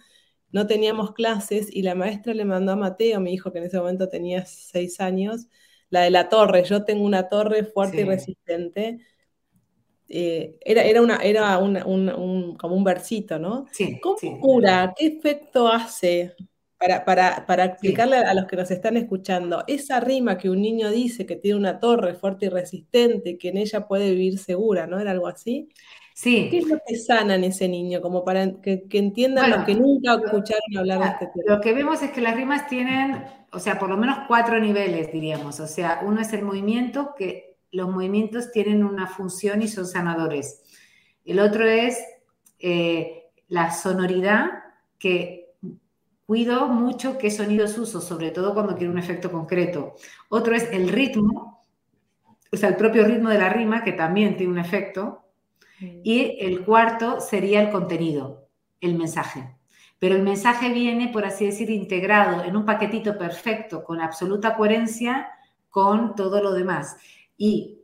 no teníamos clases y la maestra le mandó a Mateo, mi hijo que en ese momento tenía seis años, la de la torre. Yo tengo una torre fuerte sí. y resistente. Eh, era, era, una, era una, un, un, como un versito, ¿no? Sí, ¿Cómo sí. cura? ¿Qué efecto hace? para, para, para explicarle a los que nos están escuchando, esa rima que un niño dice que tiene una torre fuerte y resistente, que en ella puede vivir segura, ¿no? ¿Era algo así? Sí. ¿Qué es lo que sana en ese niño? Como para que, que entiendan Bueno, los que nunca lo- escucharon hablar de este tema. Lo que vemos es que las rimas tienen, o sea, por lo menos cuatro niveles, diríamos. O sea, uno es el movimiento, que los movimientos tienen una función y son sanadores. El otro es eh, la sonoridad, que cuido mucho qué sonidos uso, sobre todo cuando quiero un efecto concreto. Otro es el ritmo, o sea, el propio ritmo de la rima, que también tiene un efecto. Y el cuarto sería el contenido, el mensaje. Pero el mensaje viene, por así decir, integrado en un paquetito perfecto, con absoluta coherencia con todo lo demás. Y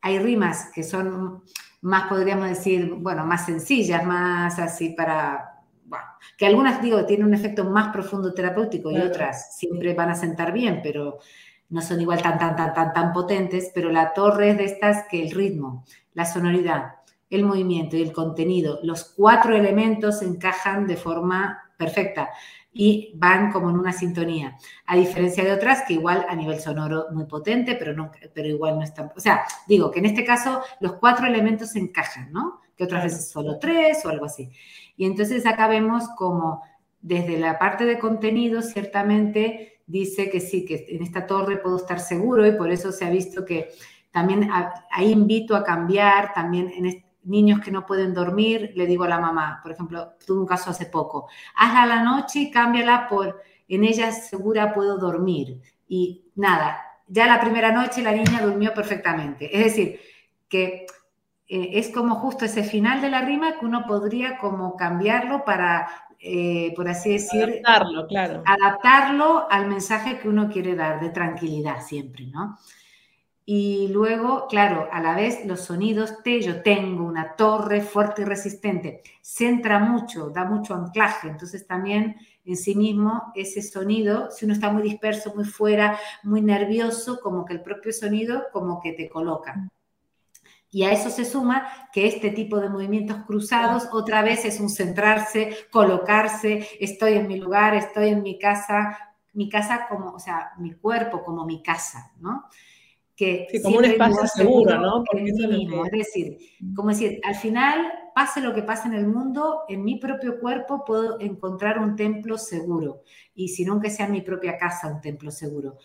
hay rimas que son más, podríamos decir, bueno, más sencillas, más así para, bueno, que algunas, digo, tienen un efecto más profundo terapéutico y otras siempre van a sentar bien, pero no son igual tan, tan, tan, tan, tan potentes, pero la torre es de estas que el ritmo, la sonoridad, el movimiento y el contenido, los cuatro elementos encajan de forma perfecta y van como en una sintonía, a diferencia de otras que igual a nivel sonoro muy potente, pero, no, pero igual no están, o sea, digo que en este caso los cuatro elementos encajan, ¿no? Que otras veces solo tres o algo así. Y entonces acá vemos como desde la parte de contenido, ciertamente dice que sí, que en esta torre puedo estar seguro y por eso se ha visto que también ahí invito a cambiar, también en est- niños que no pueden dormir, le digo a la mamá, por ejemplo, tuve un caso hace poco, hazla a la noche y cámbiala por en ella segura puedo dormir. Y nada, ya la primera noche la niña durmió perfectamente. Es decir, que eh, es como justo ese final de la rima que uno podría como cambiarlo para, eh, por así decir, Adaptarlo, claro. adaptarlo al mensaje que uno quiere dar, de tranquilidad siempre, ¿no? Y luego, claro, a la vez los sonidos T, yo tengo una torre fuerte y resistente, centra mucho, da mucho anclaje, entonces también en sí mismo ese sonido, si uno está muy disperso, muy fuera, muy nervioso, como que el propio sonido como que te coloca. Y a eso se suma que este tipo de movimientos cruzados otra vez es un centrarse, colocarse, estoy en mi lugar, estoy en mi casa, mi casa como, o sea, mi cuerpo como mi casa, ¿no? Que Sí, como un espacio seguro, ¿no? Porque eso mismo. Es decir, como decir, al final, pase lo que pase en el mundo, en mi propio cuerpo puedo encontrar un templo seguro. Y si no, que sea en mi propia casa un templo seguro.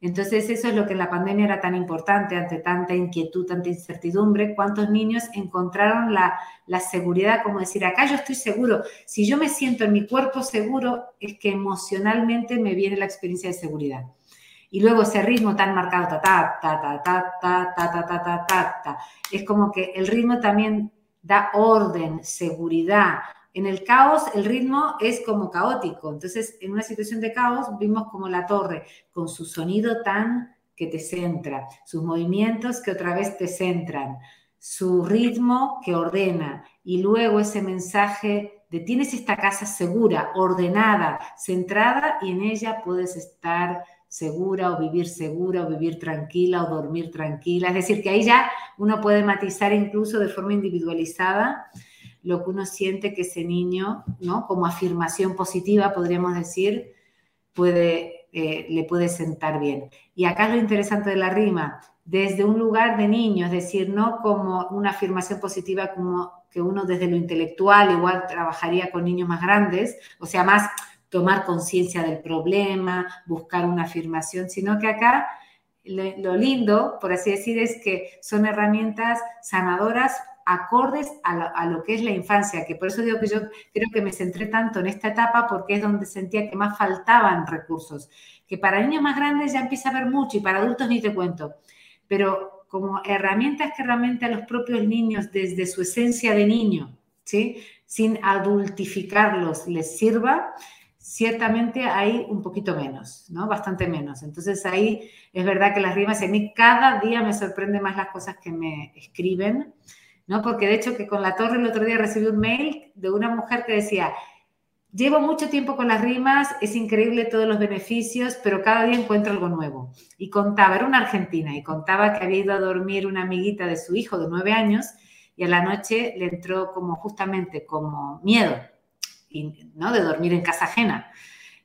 Entonces, eso es lo que en la pandemia era tan importante ante tanta inquietud, tanta incertidumbre. ¿Cuántos niños encontraron la, la seguridad? Como decir, acá yo estoy seguro. Si yo me siento en mi cuerpo seguro, es que emocionalmente me viene la experiencia de seguridad. Y luego ese ritmo tan marcado, ta, ta, ta, ta, ta, ta, ta, ta, ta, ta, ta, ta. Es como que el ritmo también da orden, seguridad. En el caos, el ritmo es como caótico. Entonces, en una situación de caos, vimos como la torre, con su sonido tan que te centra, sus movimientos que otra vez te centran, su ritmo que ordena, y luego ese mensaje de tienes esta casa segura, ordenada, centrada, y en ella puedes estar segura o vivir segura o vivir tranquila o dormir tranquila. Es decir, que ahí ya uno puede matizar incluso de forma individualizada lo que uno siente que ese niño, ¿no? Como afirmación positiva, podríamos decir, puede, eh, le puede sentar bien. Y acá es lo interesante de la rima, desde un lugar de niño, es decir, no como una afirmación positiva como que uno desde lo intelectual igual trabajaría con niños más grandes, o sea, más tomar conciencia del problema, buscar una afirmación, sino que acá lo, lindo, por así decir, es que son herramientas sanadoras acordes a lo, a lo, que es la infancia, que por eso digo que yo creo que me centré tanto en esta etapa porque es donde sentía que más faltaban recursos, que para niños más grandes ya empieza a haber mucho y para adultos ni te cuento, pero como herramientas que realmente a los propios niños desde su esencia de niño, ¿sí? sin adultificarlos, les sirva, ciertamente hay un poquito menos, ¿no? Bastante menos. Entonces ahí es verdad que las rimas, a mí cada día me sorprende más las cosas que me escriben, ¿no? Porque de hecho que con la torre el otro día recibí un mail de una mujer que decía, llevo mucho tiempo con las rimas, es increíble todos los beneficios, pero cada día encuentro algo nuevo. Y contaba, era una argentina, y contaba que había ido a dormir una amiguita de su hijo de nueve años y a la noche le entró como justamente como miedo, ¿no? De dormir en casa ajena.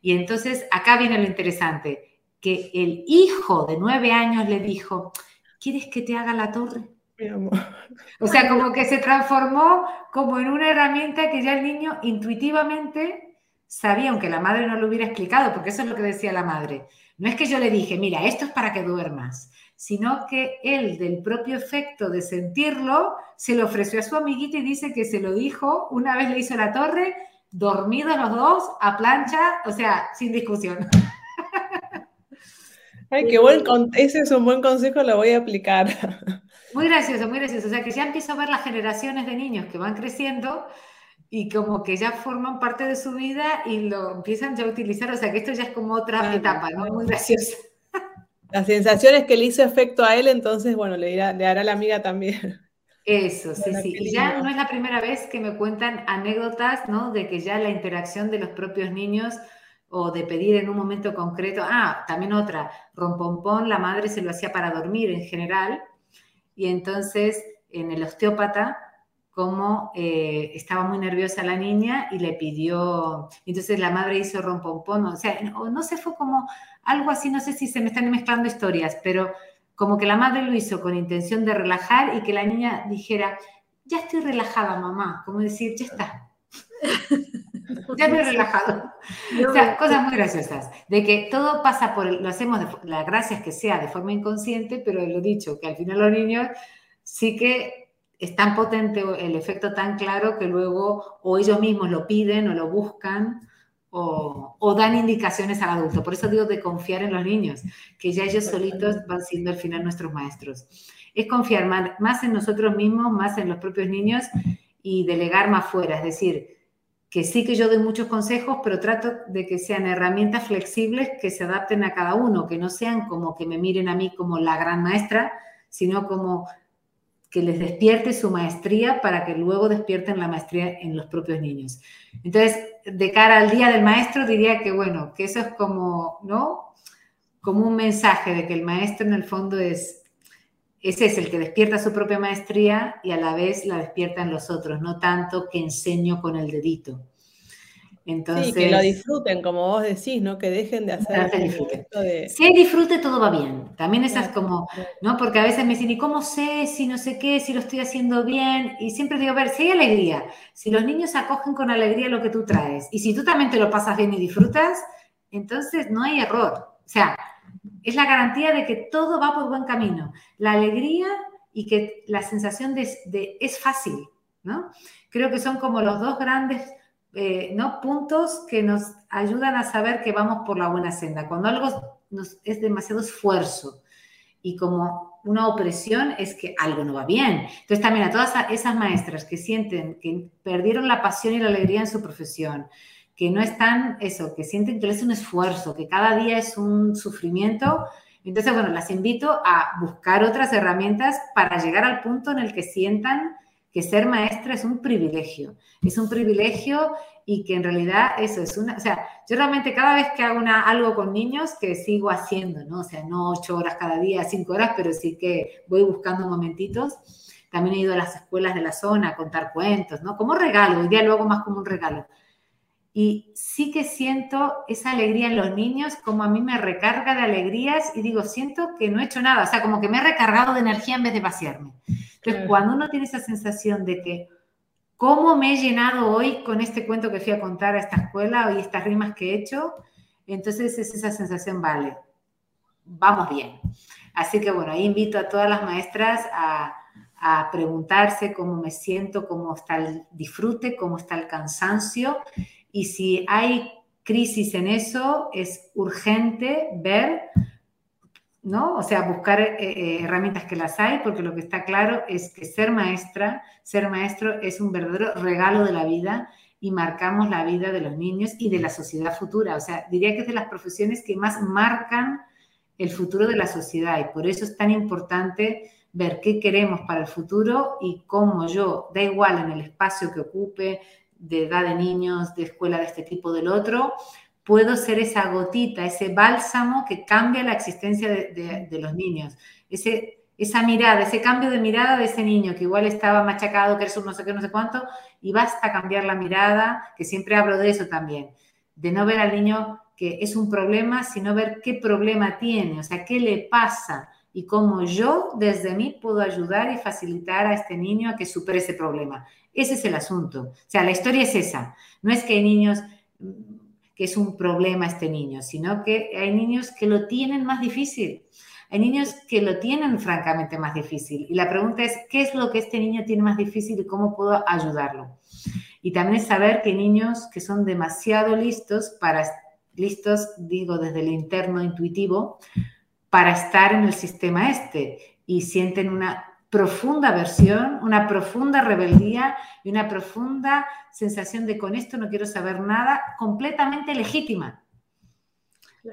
Y entonces acá viene lo interesante, que el hijo de nueve años le dijo, ¿quieres que te haga la torre? Mi amor. O sea, como que se transformó como en una herramienta que ya el niño intuitivamente sabía, aunque la madre no lo hubiera explicado, porque eso es lo que decía la madre. No es que yo le dije, mira, esto es para que duermas, sino que él, del propio efecto de sentirlo, se lo ofreció a su amiguita y dice que se lo dijo, una vez le hizo la torre, dormidos los dos, a plancha, o sea, sin discusión. Ay, qué buen ese es un buen consejo, lo voy a aplicar. Muy gracioso, muy gracioso. O sea, que ya empiezo a ver las generaciones de niños que van creciendo y como que ya forman parte de su vida y lo empiezan ya a utilizar. O sea, que esto ya es como otra Claro, etapa, ¿no? Muy graciosa. La sensación es que le hizo efecto a él, entonces, bueno, le, dirá- le hará la amiga también. Eso, sí, sí. Y ya no es la primera vez que me cuentan anécdotas, ¿no? De que ya la interacción de los propios niños o de pedir en un momento concreto. Ah, también otra, rompompón, la madre se lo hacía para dormir en general. Y entonces en el osteópata, como eh, estaba muy nerviosa la niña y le pidió, entonces la madre hizo rompompón, o sea, o no sé, fue como algo así, no sé si se me están mezclando historias, pero como que la madre lo hizo con intención de relajar y que la niña dijera, ya estoy relajada, mamá, como decir, ya está. Ya me he relajado. O sea, cosas muy graciosas. De que todo pasa por, el- lo hacemos, de, fo- la gracia es que sea de forma inconsciente, pero lo dicho, que al final los niños sí que es tan potente el efecto tan claro que luego o ellos mismos lo piden o lo buscan o, o dan indicaciones al adulto. Por eso digo de confiar en los niños, que ya ellos solitos van siendo al final nuestros maestros. Es confiar ma- más en nosotros mismos, más en los propios niños y delegar más fuera. Es decir, que sí que yo doy muchos consejos, pero trato de que sean herramientas flexibles que se adapten a cada uno, que no sean como que me miren a mí como la gran maestra, sino como que les despierte su maestría para que luego despierten la maestría en los propios niños. Entonces, de cara al Día del Maestro, diría que, bueno, que eso es como, ¿no? Como un mensaje de que el maestro en el fondo es, ese es el que despierta su propia maestría y a la vez la despierta en los otros, no tanto que enseño con el dedito. Entonces, Sí, que lo disfruten, como vos decís, ¿no? Que dejen de hacer esto de... si hay disfrute, todo va bien. También esas como. ¿no? Porque a veces me dicen, ¿y cómo sé si no sé qué, si lo estoy haciendo bien? Y siempre digo, a ver, si hay alegría, si los niños acogen con alegría lo que tú traes, y si tú también te lo pasas bien y disfrutas, entonces no hay error. O sea, es la garantía de que todo va por buen camino. La alegría y que la sensación de, de- es fácil, ¿no? Creo que son como los dos grandes eh, ¿no? puntos que nos ayudan a saber que vamos por la buena senda. Cuando algo nos, es demasiado esfuerzo y como una opresión es que algo no va bien. Entonces también a todas esas maestras que sienten que perdieron la pasión y la alegría en su profesión, que no están, eso, que sienten que es un esfuerzo, que cada día es un sufrimiento. Entonces, bueno, las invito a buscar otras herramientas para llegar al punto en el que sientan que ser maestra es un privilegio. Es un privilegio y que en realidad eso es una, o sea, yo realmente cada vez que hago una, algo con niños que sigo haciendo, ¿no? O sea, no ocho horas cada día, cinco horas, pero sí que voy buscando momentitos. También he ido a las escuelas de la zona a contar cuentos, ¿no? Como regalo, hoy día lo más como un regalo. Y sí que siento esa alegría en los niños, como a mí me recarga de alegrías y digo, siento que no he hecho nada, o sea, como que me he recargado de energía en vez de vaciarme. Entonces, cuando uno tiene esa sensación de que, ¿cómo me he llenado hoy con este cuento que fui a contar a esta escuela y estas rimas que he hecho? Entonces es esa sensación, vale, vamos bien. Así que bueno, ahí invito a todas las maestras a, a preguntarse cómo me siento, cómo está el disfrute, cómo está el cansancio y si hay crisis en eso, es urgente ver, ¿no? O sea, buscar eh, eh, herramientas que las hay, porque lo que está claro es que ser maestra, ser maestro es un verdadero regalo de la vida y marcamos la vida de los niños y de la sociedad futura. O sea, diría que es de las profesiones que más marcan el futuro de la sociedad y por eso es tan importante ver qué queremos para el futuro y cómo yo, da igual en el espacio que ocupe, de edad de niños, de escuela de este tipo, del otro, puedo ser esa gotita, ese bálsamo que cambia la existencia de, los niños. Ese, esa mirada, ese cambio de mirada de ese niño que igual estaba machacado, que es un no sé qué, no sé cuánto, y basta cambiar la mirada, que siempre hablo de eso también, de no ver al niño que es un problema, sino ver qué problema tiene, o sea, qué le pasa y cómo yo desde mí puedo ayudar y facilitar a este niño a que supere ese problema. Ese es el asunto. O sea, la historia es esa. No es que hay niños que es un problema este niño, sino que hay niños que lo tienen más difícil. Hay niños que lo tienen francamente más difícil. Y la pregunta es, ¿qué es lo que este niño tiene más difícil y cómo puedo ayudarlo? Y también saber que niños que son demasiado listos para, listos, digo, desde el interno intuitivo, para estar en el sistema este y sienten una profunda aversión, una profunda rebeldía y una profunda sensación de con esto no quiero saber nada, completamente legítima.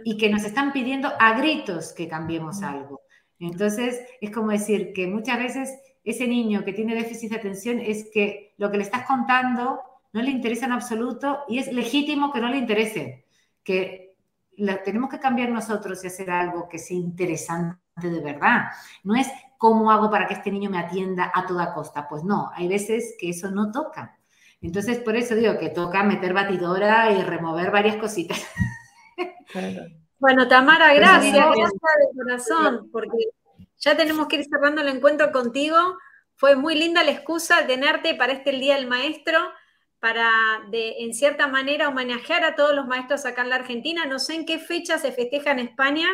Y que nos están pidiendo a gritos que cambiemos algo. Entonces, es como decir que muchas veces ese niño que tiene déficit de atención es que lo que le estás contando no le interesa en absoluto y es legítimo que no le interese. Que la- tenemos que cambiar nosotros y hacer algo que sea interesante de verdad. No es cómo hago para que este niño me atienda a toda costa. Pues no, hay veces que eso no toca. Entonces, por eso digo que toca meter batidora y remover varias cositas. Claro. Bueno, Tamara, gracias, gracias de corazón, porque ya tenemos que ir cerrando el encuentro contigo. Fue muy linda la excusa tenerte para este el Día del Maestro, para de, en cierta manera homenajear a todos los maestros acá en la Argentina. No sé en qué fecha se festeja en España.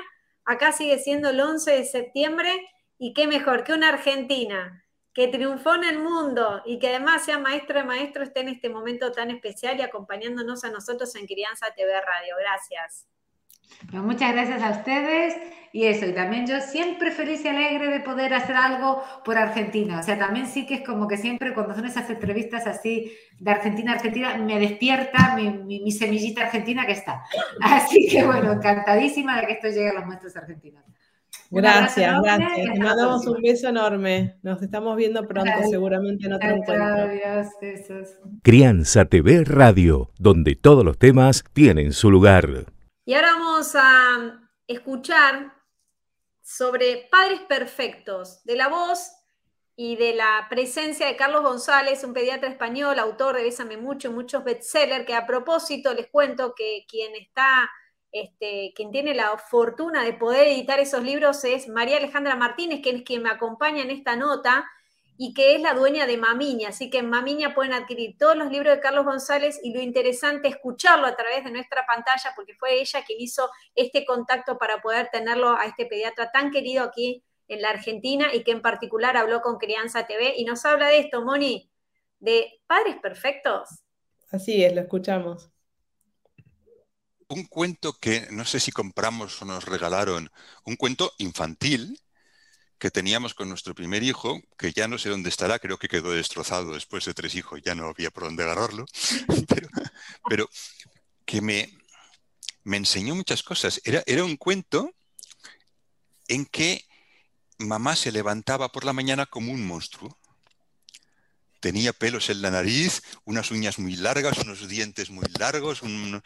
Acá sigue siendo el 11 de septiembre y qué mejor que una Argentina que triunfó en el mundo y que además sea maestro de maestro esté en este momento tan especial y acompañándonos a nosotros en Crianza TV Radio. Gracias. Bueno, muchas gracias a ustedes y eso, y también yo siempre feliz y alegre de poder hacer algo por Argentina. O sea, también sí que es como que siempre cuando son esas entrevistas así de Argentina a Argentina, me despierta mi- mi semillita argentina que está. Así que bueno, encantadísima de que esto llegue a los maestros argentinos. Gracias, gracias. Te mandamos un beso enorme. Nos estamos viendo pronto, seguramente en otro encuentro. Adiós, besos. Crianza TV Radio, donde todos los temas tienen su lugar. Y ahora vamos a escuchar sobre Padres Perfectos, de la voz y de la presencia de Carlos González, un pediatra español, autor de Bésame Mucho, muchos bestsellers, que a propósito les cuento que quien está, este, quien tiene la fortuna de poder editar esos libros es María Alejandra Martínez, que es quien me acompaña en esta nota y que es la dueña de Mamiña. Así que en Mamiña pueden adquirir todos los libros de Carlos González y lo interesante es escucharlo a través de nuestra pantalla, porque fue ella quien hizo este contacto para poder tenerlo a este pediatra tan querido aquí en la Argentina y que en particular habló con Crianza TV y nos habla de esto, Moni, de padres perfectos. Así es, lo escuchamos. Un cuento que no sé si compramos o nos regalaron, un cuento infantil que teníamos con nuestro primer hijo, que ya no sé dónde estará, creo que quedó destrozado después de tres hijos, ya no había por dónde agarrarlo, pero, que me, me enseñó muchas cosas. Era, era un cuento en que mamá se levantaba por la mañana como un monstruo. Tenía pelos en la nariz, unas uñas muy largas, unos dientes muy largos, un,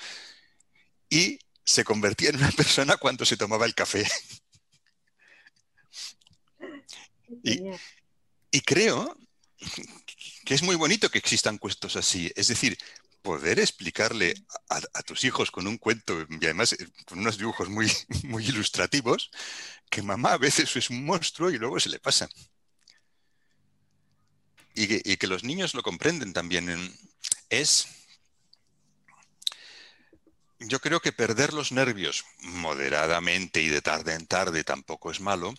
y se convertía en una persona cuando se tomaba el café. Y, y creo que es muy bonito que existan cuentos así. Es decir, poder explicarle a, a, tus hijos con un cuento y además eh, con unos dibujos muy, muy ilustrativos que mamá a veces es un monstruo y luego se le pasa. Y que, y que los niños lo comprenden también. Es yo creo que perder los nervios moderadamente y de tarde en tarde tampoco es malo,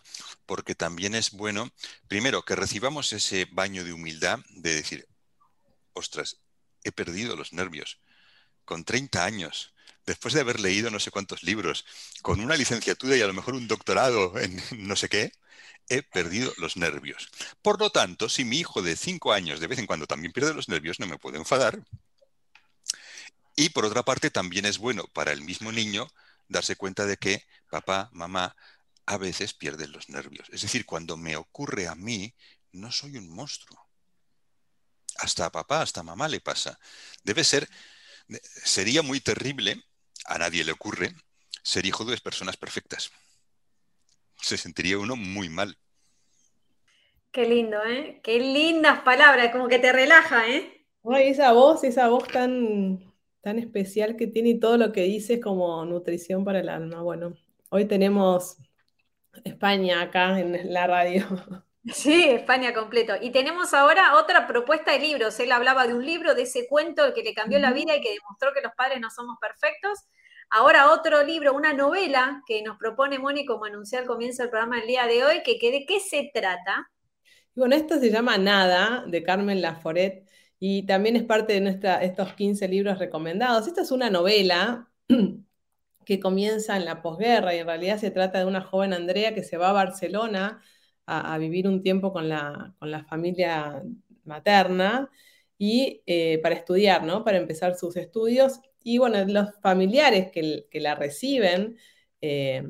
porque también es bueno, primero, que recibamos ese baño de humildad de decir, ostras, he perdido los nervios con 30 años, después de haber leído no sé cuántos libros, con una licenciatura y a lo mejor un doctorado en no sé qué, he perdido los nervios. Por lo tanto, si mi hijo de 5 años de vez en cuando también pierde los nervios, no me puedo enfadar, y por otra parte, también es bueno para el mismo niño darse cuenta de que papá, mamá, a veces pierden los nervios. Es decir, cuando me ocurre a mí, no soy un monstruo. Hasta a papá, hasta a mamá le pasa. Debe ser, sería muy terrible, a nadie le ocurre, ser hijo de personas perfectas. Se sentiría uno muy mal. Qué lindo, ¿eh? Qué lindas palabras, como que te relaja, ¿eh? Ay, esa voz, esa voz tan tan especial que tiene y todo lo que dice es como nutrición para el alma. Bueno, hoy tenemos España acá en la radio. Sí, España completo. Y tenemos ahora otra propuesta de libros. Él hablaba de un libro, de ese cuento que le cambió la vida y que demostró que los padres no somos perfectos. Ahora otro libro, una novela que nos propone Moni, como anuncié al comienzo del programa el día de hoy, que, que ¿de qué se trata? Bueno, esto se llama Nada, de Carmen Laforet, y también es parte de nuestra, estos 15 libros recomendados. Esta es una novela que comienza en la posguerra y en realidad se trata de una joven Andrea que se va a Barcelona a, vivir un tiempo con la, con la familia materna y eh, para estudiar, ¿no? Para empezar sus estudios. Y bueno, los familiares que, que la reciben eh,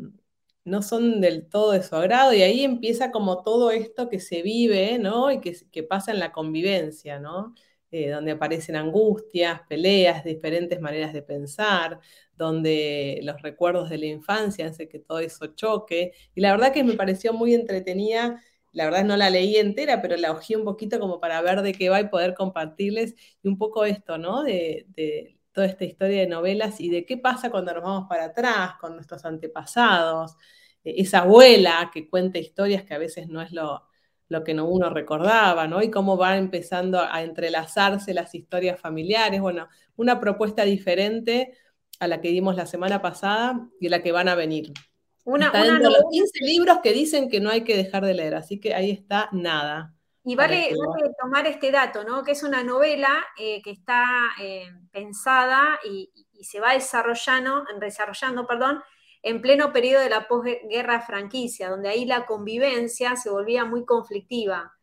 no son del todo de su agrado y ahí empieza como todo esto que se vive, ¿no? Y que, que pasa en la convivencia, ¿no? Eh, donde aparecen angustias, peleas, diferentes maneras de pensar, donde los recuerdos de la infancia hacen que todo eso choque. Y la verdad que me pareció muy entretenida. La verdad no la leí entera, pero la ojí un poquito como para ver de qué va y poder compartirles y un poco esto, ¿no? De, toda esta historia de novelas y de qué pasa cuando nos vamos para atrás con nuestros antepasados, eh, esa abuela que cuenta historias que a veces no es lo, lo que no uno recordaba, ¿no? Y cómo van empezando a entrelazarse las historias familiares. Bueno, una propuesta diferente a la que dimos la semana pasada y a la que van a venir. Una, está una dentro de los novela- 15 libros que dicen que no hay que dejar de leer, así que ahí está nada. Y vale, tomar este dato, ¿no? Que es una novela eh, que está eh, pensada y, y se va desarrollando, desarrollando, perdón, en pleno periodo de la posguerra franquicia, donde ahí la convivencia se volvía muy conflictiva.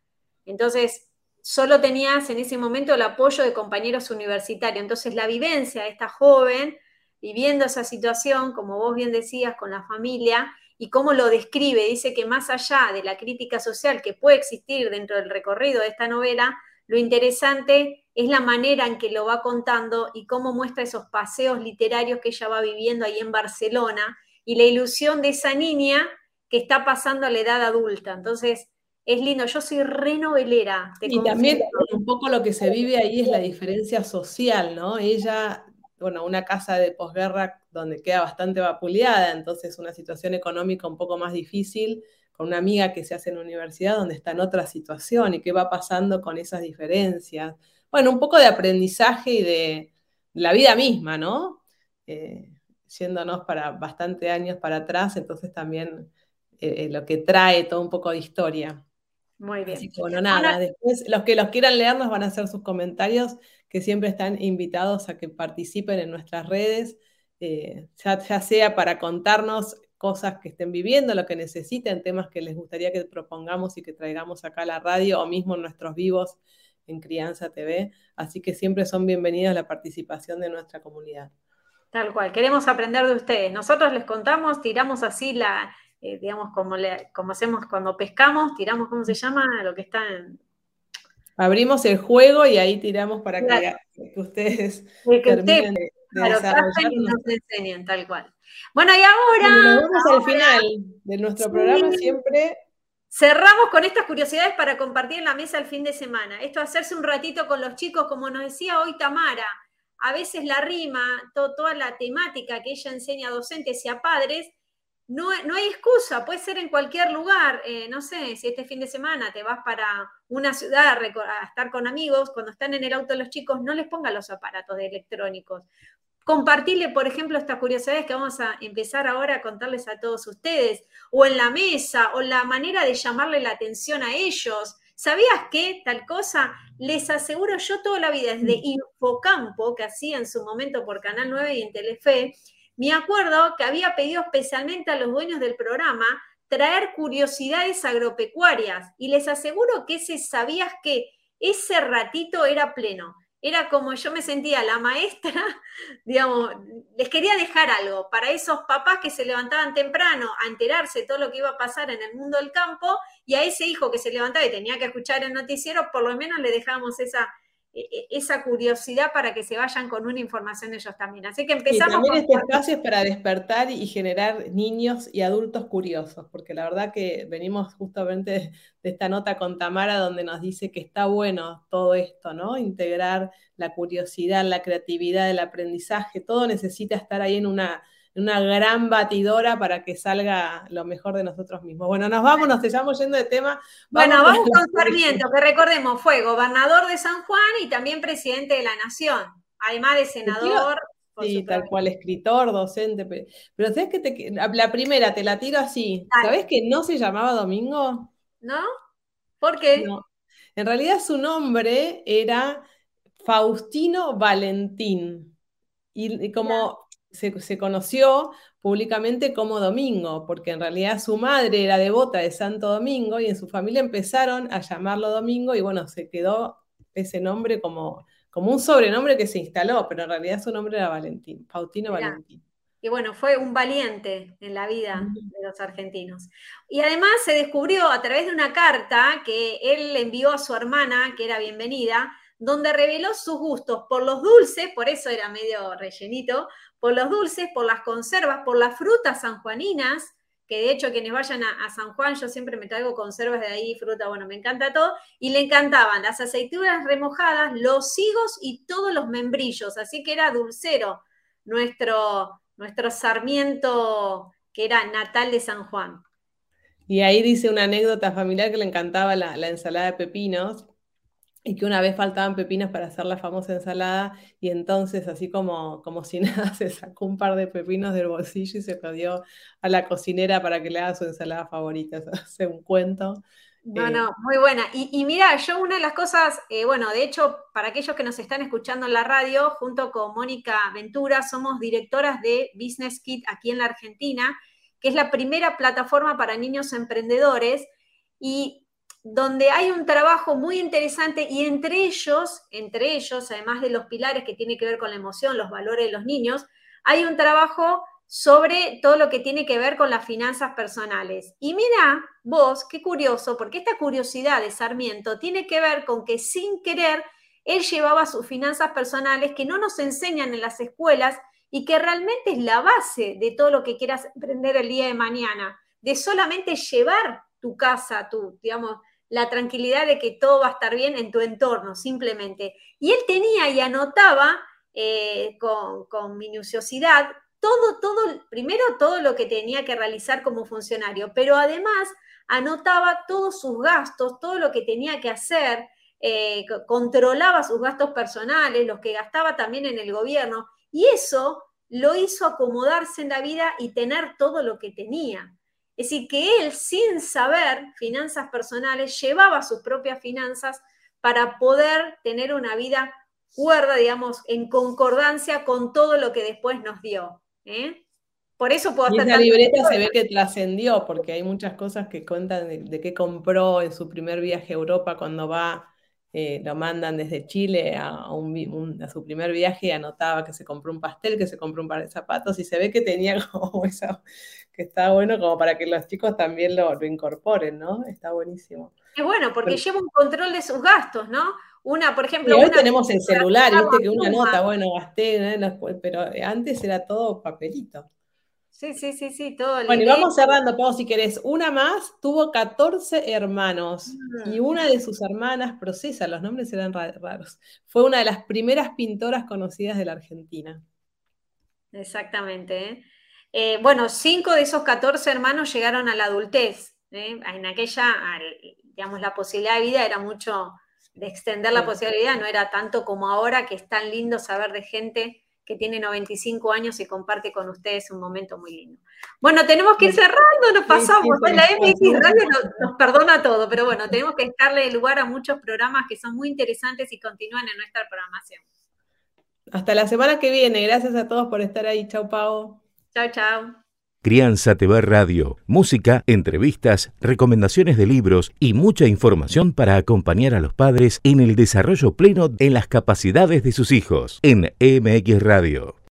Entonces, solo tenías en ese momento el apoyo de compañeros universitarios. Entonces, la vivencia de esta joven viviendo esa situación, como vos bien decías, con la familia, y cómo lo describe. Dice que más allá de la crítica social que puede existir dentro del recorrido de esta novela, lo interesante es la manera en que lo va contando y cómo muestra esos paseos literarios que ella va viviendo ahí en Barcelona y la ilusión de esa niña que está pasando a la edad adulta. Entonces, es lindo. Yo soy re novelera. te Y también un poco lo que se vive ahí es la diferencia social, ¿no? Ella, bueno, una casa de posguerra donde queda bastante vapuleada, entonces una situación económica un poco más difícil, con una amiga que se hace en la universidad donde está en otra situación y qué va pasando con esas diferencias. Bueno, un poco de aprendizaje y de la vida misma, ¿no? Eh, yéndonos para bastante años para atrás, entonces también eh, eh, lo que trae todo un poco de historia. Muy bien. Así que bueno, nada, después los que los quieran leer nos van a hacer sus comentarios, que siempre están invitados a que participen en nuestras redes, eh, ya, ya sea para contarnos cosas que estén viviendo, lo que necesiten, temas que les gustaría que propongamos y que traigamos acá a la radio o mismo en nuestros vivos en Crianza TV. Así que siempre son bienvenidos la participación de nuestra comunidad. Tal cual, queremos aprender de ustedes. Nosotros les contamos, tiramos así la, eh, digamos, como, le, como hacemos cuando pescamos, tiramos, ¿cómo se llama? Lo que está en... Abrimos el juego y ahí tiramos para Claro. que, que ustedes que de, de claro, y nos enseñen, tal cual. Bueno, y ahora vamos al final de nuestro Sí. programa siempre. cerramos con estas curiosidades para compartir en la mesa el fin de semana. Esto hacerse un ratito con los chicos, como nos decía hoy Tamara, a veces la rima, to- toda la temática que ella enseña a docentes y a padres, no, no hay excusa, puede ser en cualquier lugar. Eh, no sé, si este fin de semana te vas para una ciudad a, a estar con amigos, cuando están en el auto los chicos, no les pongan los aparatos de electrónicos. Compartirle, por ejemplo, estas curiosidades que vamos a empezar ahora a contarles a todos ustedes, o en la mesa, o la manera de llamarle la atención a ellos. ¿Sabías qué? Tal cosa, les aseguro yo toda la vida, desde Infocampo, que hacía en su momento por Canal 9 y en Telefe, me acuerdo que había pedido especialmente a los dueños del programa traer curiosidades agropecuarias y les aseguro que ese sabías que ese ratito era pleno. Era como yo me sentía la maestra, digamos, les quería dejar algo para esos papás que se levantaban temprano a enterarse de todo lo que iba a pasar en el mundo del campo y a ese hijo que se levantaba y tenía que escuchar el noticiero, por lo menos le dejábamos esa, e- e- esa curiosidad para que se vayan con una información ellos también. Así que Y empezamos también con este espacio es para despertar y generar niños y adultos curiosos, porque la verdad que venimos justamente de, esta nota con Tamara donde nos dice que está bueno todo esto, ¿no? Integrar la curiosidad, la creatividad, el aprendizaje, todo necesita estar ahí en una, una gran batidora para que salga lo mejor de nosotros mismos. Bueno, nos vamos, nos estamos yendo de tema. Bueno, Vamos con Sarmiento, que recordemos, fue gobernador de San Juan y también presidente de la Nación, además de senador. Sí, tal cual, escritor, docente. pe- Pero ¿sabes que te, la primera te la tiro así? Dale. ¿Sabes que no se llamaba Domingo? ¿No? ¿Por qué? No. En realidad su nombre era Faustino Valentín. Y como se, se conoció públicamente como Domingo, porque en realidad su madre era devota de Santo Domingo y en su familia empezaron a llamarlo Domingo y bueno, se quedó ese nombre como, como un sobrenombre que se instaló, pero en realidad su nombre era Valentín, Faustino Mirá. Valentín. Y bueno, fue un valiente en la vida de los argentinos. Y además se descubrió a través de una carta que él le envió a su hermana, que era bienvenida, donde reveló sus gustos por los dulces, por eso era medio rellenito, por los dulces, por las conservas, por las frutas sanjuaninas, que de hecho quienes vayan a, San Juan, yo siempre me traigo conservas de ahí, fruta, bueno, me encanta todo, y le encantaban las aceitunas remojadas, los higos y todos los membrillos, así que era dulcero nuestro, nuestro Sarmiento, que era natal de San Juan. Y ahí dice una anécdota familiar que le encantaba la, la ensalada de pepinos y que una vez faltaban pepinos para hacer la famosa ensalada y entonces así como, como si nada se sacó un par de pepinos del bolsillo y se lo dio a la cocinera para que le haga su ensalada favorita. Eso hace un cuento. No, Eh, no, muy buena. Y, y mira, yo una de las cosas, eh, bueno, de hecho, para aquellos que nos están escuchando en la radio, junto con Mónica Ventura, somos directoras de Business Kit aquí en la Argentina, que es la primera plataforma para niños emprendedores y donde hay un trabajo muy interesante y entre ellos, entre ellos, además de los pilares que tiene que ver con la emoción, los valores de los niños, hay un trabajo sobre todo lo que tiene que ver con las finanzas personales. Y mira, vos, qué curioso, porque esta curiosidad de Sarmiento tiene que ver con que sin querer él llevaba sus finanzas personales que no nos enseñan en las escuelas y que realmente es la base de todo lo que quieras emprender el día de mañana, de solamente llevar tu casa, tu, digamos, la tranquilidad de que todo va a estar bien en tu entorno, simplemente. Y él tenía y anotaba eh, con, minuciosidad todo, todo, primero todo lo que tenía que realizar como funcionario, pero además anotaba todos sus gastos, todo lo que tenía que hacer, eh, controlaba sus gastos personales, los que gastaba también en el gobierno, y eso lo hizo acomodarse en la vida y tener todo lo que tenía. Es decir, que él, sin saber finanzas personales, llevaba sus propias finanzas para poder tener una vida cuerda, digamos, en concordancia con todo lo que después nos dio. ¿eh? Por eso puedo Y esa libreta se ve que trascendió, porque hay muchas cosas que cuentan de, de qué compró en su primer viaje a Europa cuando va, eh, lo mandan desde Chile a, un a su primer viaje y anotaba que se compró un pastel, que se compró un par de zapatos, y se ve que tenía como esa, que está bueno como para que los chicos también lo, lo incorporen, ¿no? Está buenísimo. Es bueno, porque lleva un control de sus gastos, ¿no? Una, por Y ejemplo, hoy una tenemos el celular, viste que una nota, bueno, gasté, pero antes era todo papelito. Sí, sí, sí, sí, todo Bueno, y vamos cerrando, Pau, si querés. Una más, tuvo 14 hermanos y Mm. una de sus hermanas, Procesa, los nombres eran ra- raros, fue una de las primeras pintoras conocidas de la Argentina. Exactamente. ¿eh? Eh, bueno, cinco de esos 14 hermanos llegaron a la adultez. ¿eh? En aquella, al- digamos, la posibilidad de vida era mucho de extender la Sí. posibilidad de vida, no era tanto como ahora, que es tan lindo saber de gente que tiene 95 años y comparte con ustedes un momento muy lindo. Bueno, tenemos que ir cerrando, nos pasamos. sí, se la MX. Radio nos, nos perdona todo, pero bueno, tenemos que darle lugar a muchos programas que son muy interesantes y continúan en nuestra programación. Hasta la semana que viene. Gracias a todos por estar ahí. Chau, Pau. Chao, chao. Crianza TV Radio, música, entrevistas, recomendaciones de libros y mucha información para acompañar a los padres en el desarrollo pleno en las capacidades de sus hijos en MX Radio.